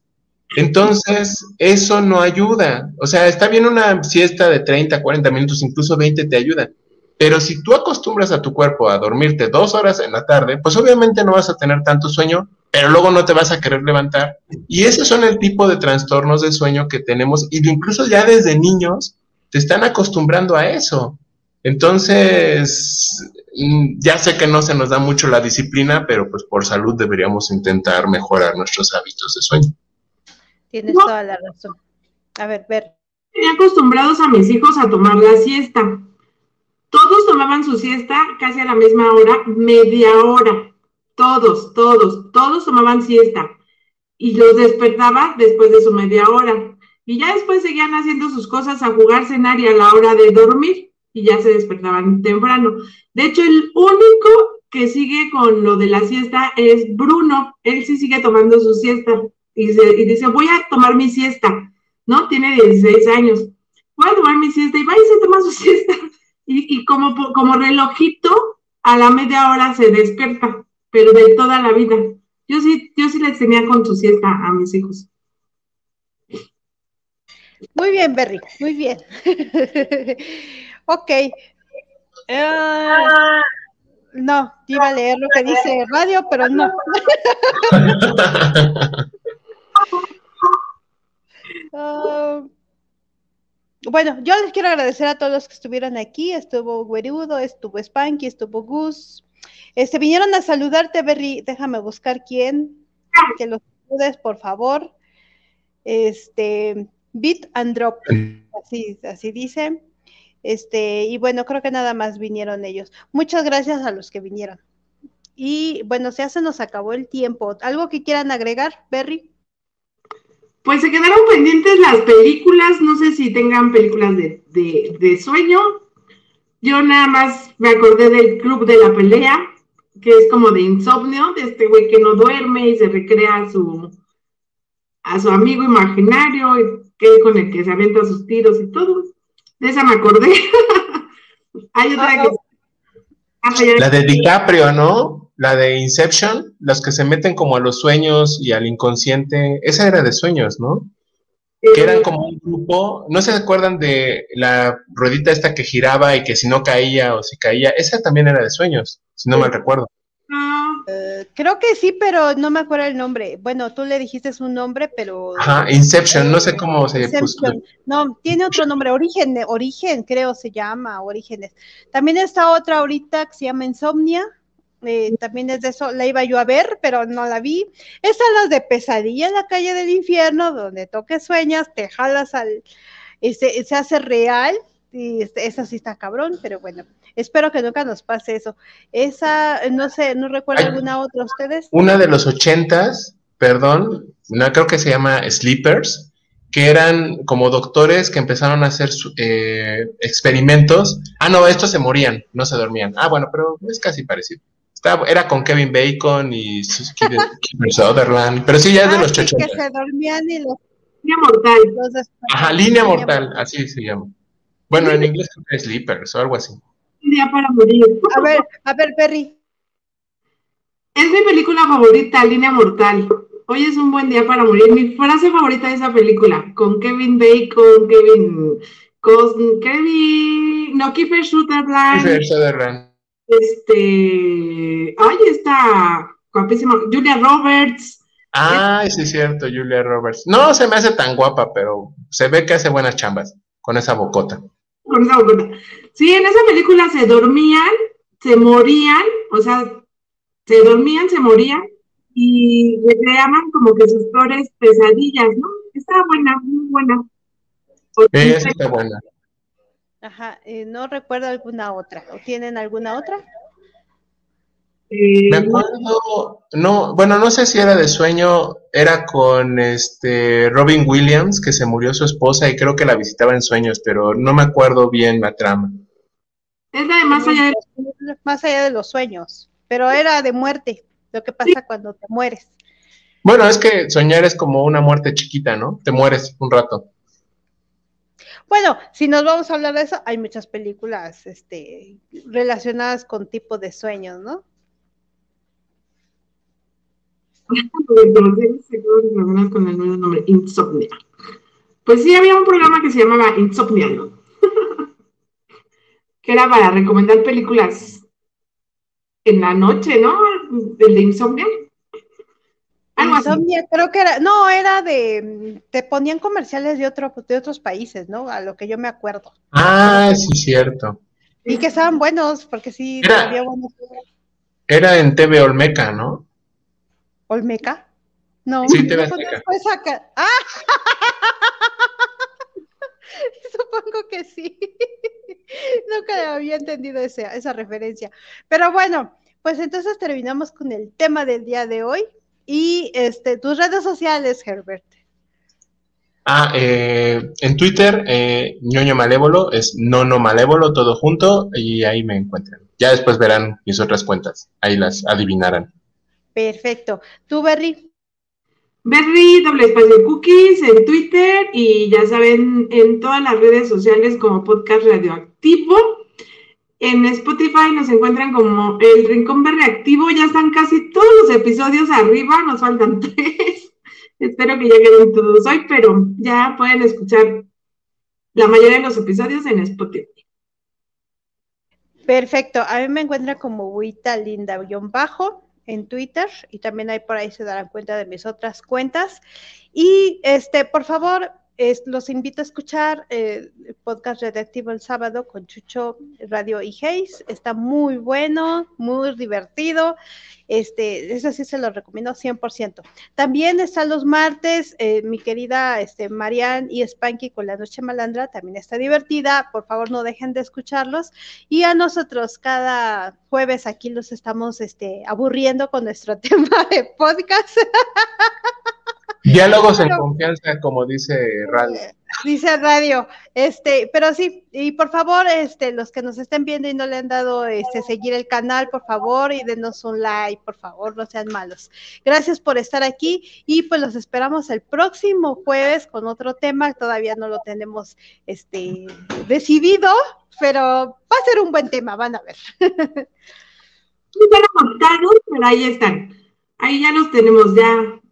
Entonces, eso no ayuda. O sea, está bien una siesta de 30, 40 minutos, incluso 20 te ayuda. Pero si tú acostumbras a tu cuerpo a dormirte dos horas en la tarde, pues obviamente no vas a tener tanto sueño, pero luego no te vas a querer levantar. Y esos son el tipo de trastornos de sueño que tenemos y incluso ya desde niños te están acostumbrando a eso. Entonces, mm, ya sé que no se nos da mucho la disciplina, pero pues por salud deberíamos intentar mejorar nuestros hábitos de sueño. Tienes toda la razón. A ver, ver. Tenía acostumbrados a mis hijos a tomar la siesta todos tomaban su siesta casi a la misma hora, media hora. Todos, todos, todos tomaban siesta. Y los despertaba después de su media hora. Y ya después seguían haciendo sus cosas a jugar, cenar y a la hora de dormir. Y ya se despertaban temprano. De hecho, el único que sigue con lo de la siesta es Bruno. Él sí sigue tomando su siesta. Y, y dice, voy a tomar mi siesta. ¿No? Tiene 16 años. Voy a tomar mi siesta y va y se toma su siesta y, como, como relojito, a la media hora se despierta, pero de toda la vida. Yo sí, yo sí les tenía con su siesta a mis hijos. Muy bien, Berry, muy bien. ok. Ah, no, iba a leer lo que dice radio, pero no. uh, bueno, yo les quiero agradecer a todos los que estuvieron aquí. Estuvo Guerudo, estuvo Spanky, estuvo Gus. Este, vinieron a saludarte, Berry. Déjame buscar quién. Que los saludes, por favor. Este, Beat and Drop. Así, así dice. Este, y bueno, creo que nada más vinieron ellos. Muchas gracias a los que vinieron. Y bueno, ya se nos acabó el tiempo. ¿Algo que quieran agregar, Berry? Pues se quedaron pendientes las películas, no sé si tengan películas de, de, de sueño. Yo nada más me acordé del Club de la Pelea, que es como de insomnio, de este güey que no duerme y se recrea a su, a su amigo imaginario, que con el que se avienta sus tiros y todo. De esa me acordé. Hay otra que... La de DiCaprio, ¿no? La de Inception, las que se meten como a los sueños y al inconsciente. Esa era de sueños, ¿no? que eran como un grupo, ¿no se acuerdan de la ruedita esta que giraba y que si no caía o si caía? Esa también era de sueños, si no mal recuerdo. Uh, creo que sí, pero no me acuerdo el nombre. Bueno, tú le dijiste un nombre, pero... Ajá, Inception, no sé cómo se puso. No, tiene otro nombre, Origen, Origen creo se llama, Orígenes. También está otra ahorita que se llama Insomnia, eh, también es de eso, la iba yo a ver, pero no la vi. Esas las de pesadilla en la calle del infierno, donde toques sueñas, te jalas al, se, se hace real, y este, esa sí está cabrón, pero bueno, espero que nunca nos pase eso. Esa, no sé, no recuerdo alguna otra ustedes. Una de los ochentas, perdón, no creo que se llama Sleepers, que eran como doctores que empezaron a hacer eh, experimentos. Ah, no, estos se morían, no se dormían. Ah, bueno, pero es casi parecido era con Kevin Bacon y Kiefer Sutherland, pero sí, ya es de ah, los sí, que se dormían y los... Línea mortal. Ajá, línea mortal, así se llama. Bueno, en inglés es Sleepers o algo así. Un día para morir. A ver, a ver, Perry. Es mi película favorita, Línea Mortal. Hoy es un buen día para morir. Mi frase favorita de esa película, con Kevin Bacon, Kevin Cos Kevin, no, Kiefer Sutherland. Kiefer Sutherland. Este, ay, está guapísima, Julia Roberts. Ah, sí es cierto, Julia Roberts. No se me hace tan guapa, pero se ve que hace buenas chambas con esa bocota. Con esa bocota. Sí, en esa película se dormían, se morían, o sea, se dormían, se morían y recreaban como que sus flores pesadillas, ¿no? Estaba buena, muy buena. Sí, está buena. Ajá, eh, no recuerdo alguna otra. ¿O tienen alguna otra? Me acuerdo, no, bueno, no sé si era de sueño, era con este Robin Williams, que se murió su esposa y creo que la visitaba en sueños, pero no me acuerdo bien la trama. Es de más allá de, más allá de los sueños, pero era de muerte, lo que pasa cuando te mueres. Bueno, es que soñar es como una muerte chiquita, ¿no? Te mueres un rato. Bueno, si nos vamos a hablar de eso, hay muchas películas este, relacionadas con tipo de sueños, ¿no? Con el nombre Insomnia. Pues sí, había un programa que se llamaba Insomnia, ¿no? que era para recomendar películas en la noche, ¿no? El de Insomnia creo que era, no, era de, te ponían comerciales de, otro, de otros países, ¿no? A lo que yo me acuerdo. Ah, sí, cierto. Y que estaban buenos, porque sí, era, había buenos. Era en TV Olmeca, ¿no? ¿Olmeca? No, sí, TV Olmeca. ¡Ah! Supongo que sí. Nunca había entendido esa, esa referencia. Pero bueno, pues entonces terminamos con el tema del día de hoy. Y este, tus redes sociales, Herbert. Ah, eh, en Twitter, eh, ñoño malévolo, es nono malévolo, todo junto, y ahí me encuentran. Ya después verán mis otras cuentas, ahí las adivinarán. Perfecto. ¿Tú, Berry? Berry, doble espacio cookies en Twitter y ya saben, en todas las redes sociales como podcast radioactivo. En Spotify nos encuentran como el Rincón Verde Activo. Ya están casi todos los episodios arriba, nos faltan tres. Espero que queden todos hoy, pero ya pueden escuchar la mayoría de los episodios en Spotify. Perfecto. A mí me encuentra como Huita Linda-bajo en Twitter y también ahí por ahí se darán cuenta de mis otras cuentas. Y este, por favor, los invito a escuchar eh, el podcast redactivo el sábado con Chucho Radio y Hayes. Está muy bueno, muy divertido. Este, eso sí se lo recomiendo 100%. También están los martes, eh, mi querida este, Marianne y Spanky con la Noche Malandra, también está divertida. Por favor, no dejen de escucharlos. Y a nosotros, cada jueves aquí los estamos este, aburriendo con nuestro tema de podcast. Diálogos en confianza, como dice Radio. Dice Radio, este, pero sí, y por favor, este, los que nos estén viendo y no le han dado este seguir el canal, por favor, y denos un like, por favor, no sean malos. Gracias por estar aquí y pues los esperamos el próximo jueves con otro tema, todavía no lo tenemos este decidido, pero va a ser un buen tema, van a ver. pero ahí están. Ahí ya los tenemos, ya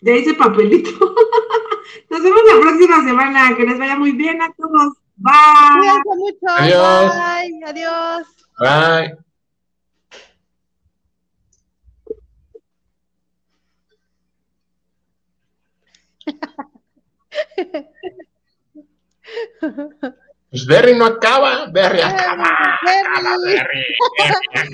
de ese papelito. Nos vemos la próxima semana. Que les vaya muy bien a todos. Bye. Cuídense mucho. Adiós. Bye. Adiós. Bye. Pues Berry no acaba, Berry acaba. Berry. Acaba, Berry. Berry acaba.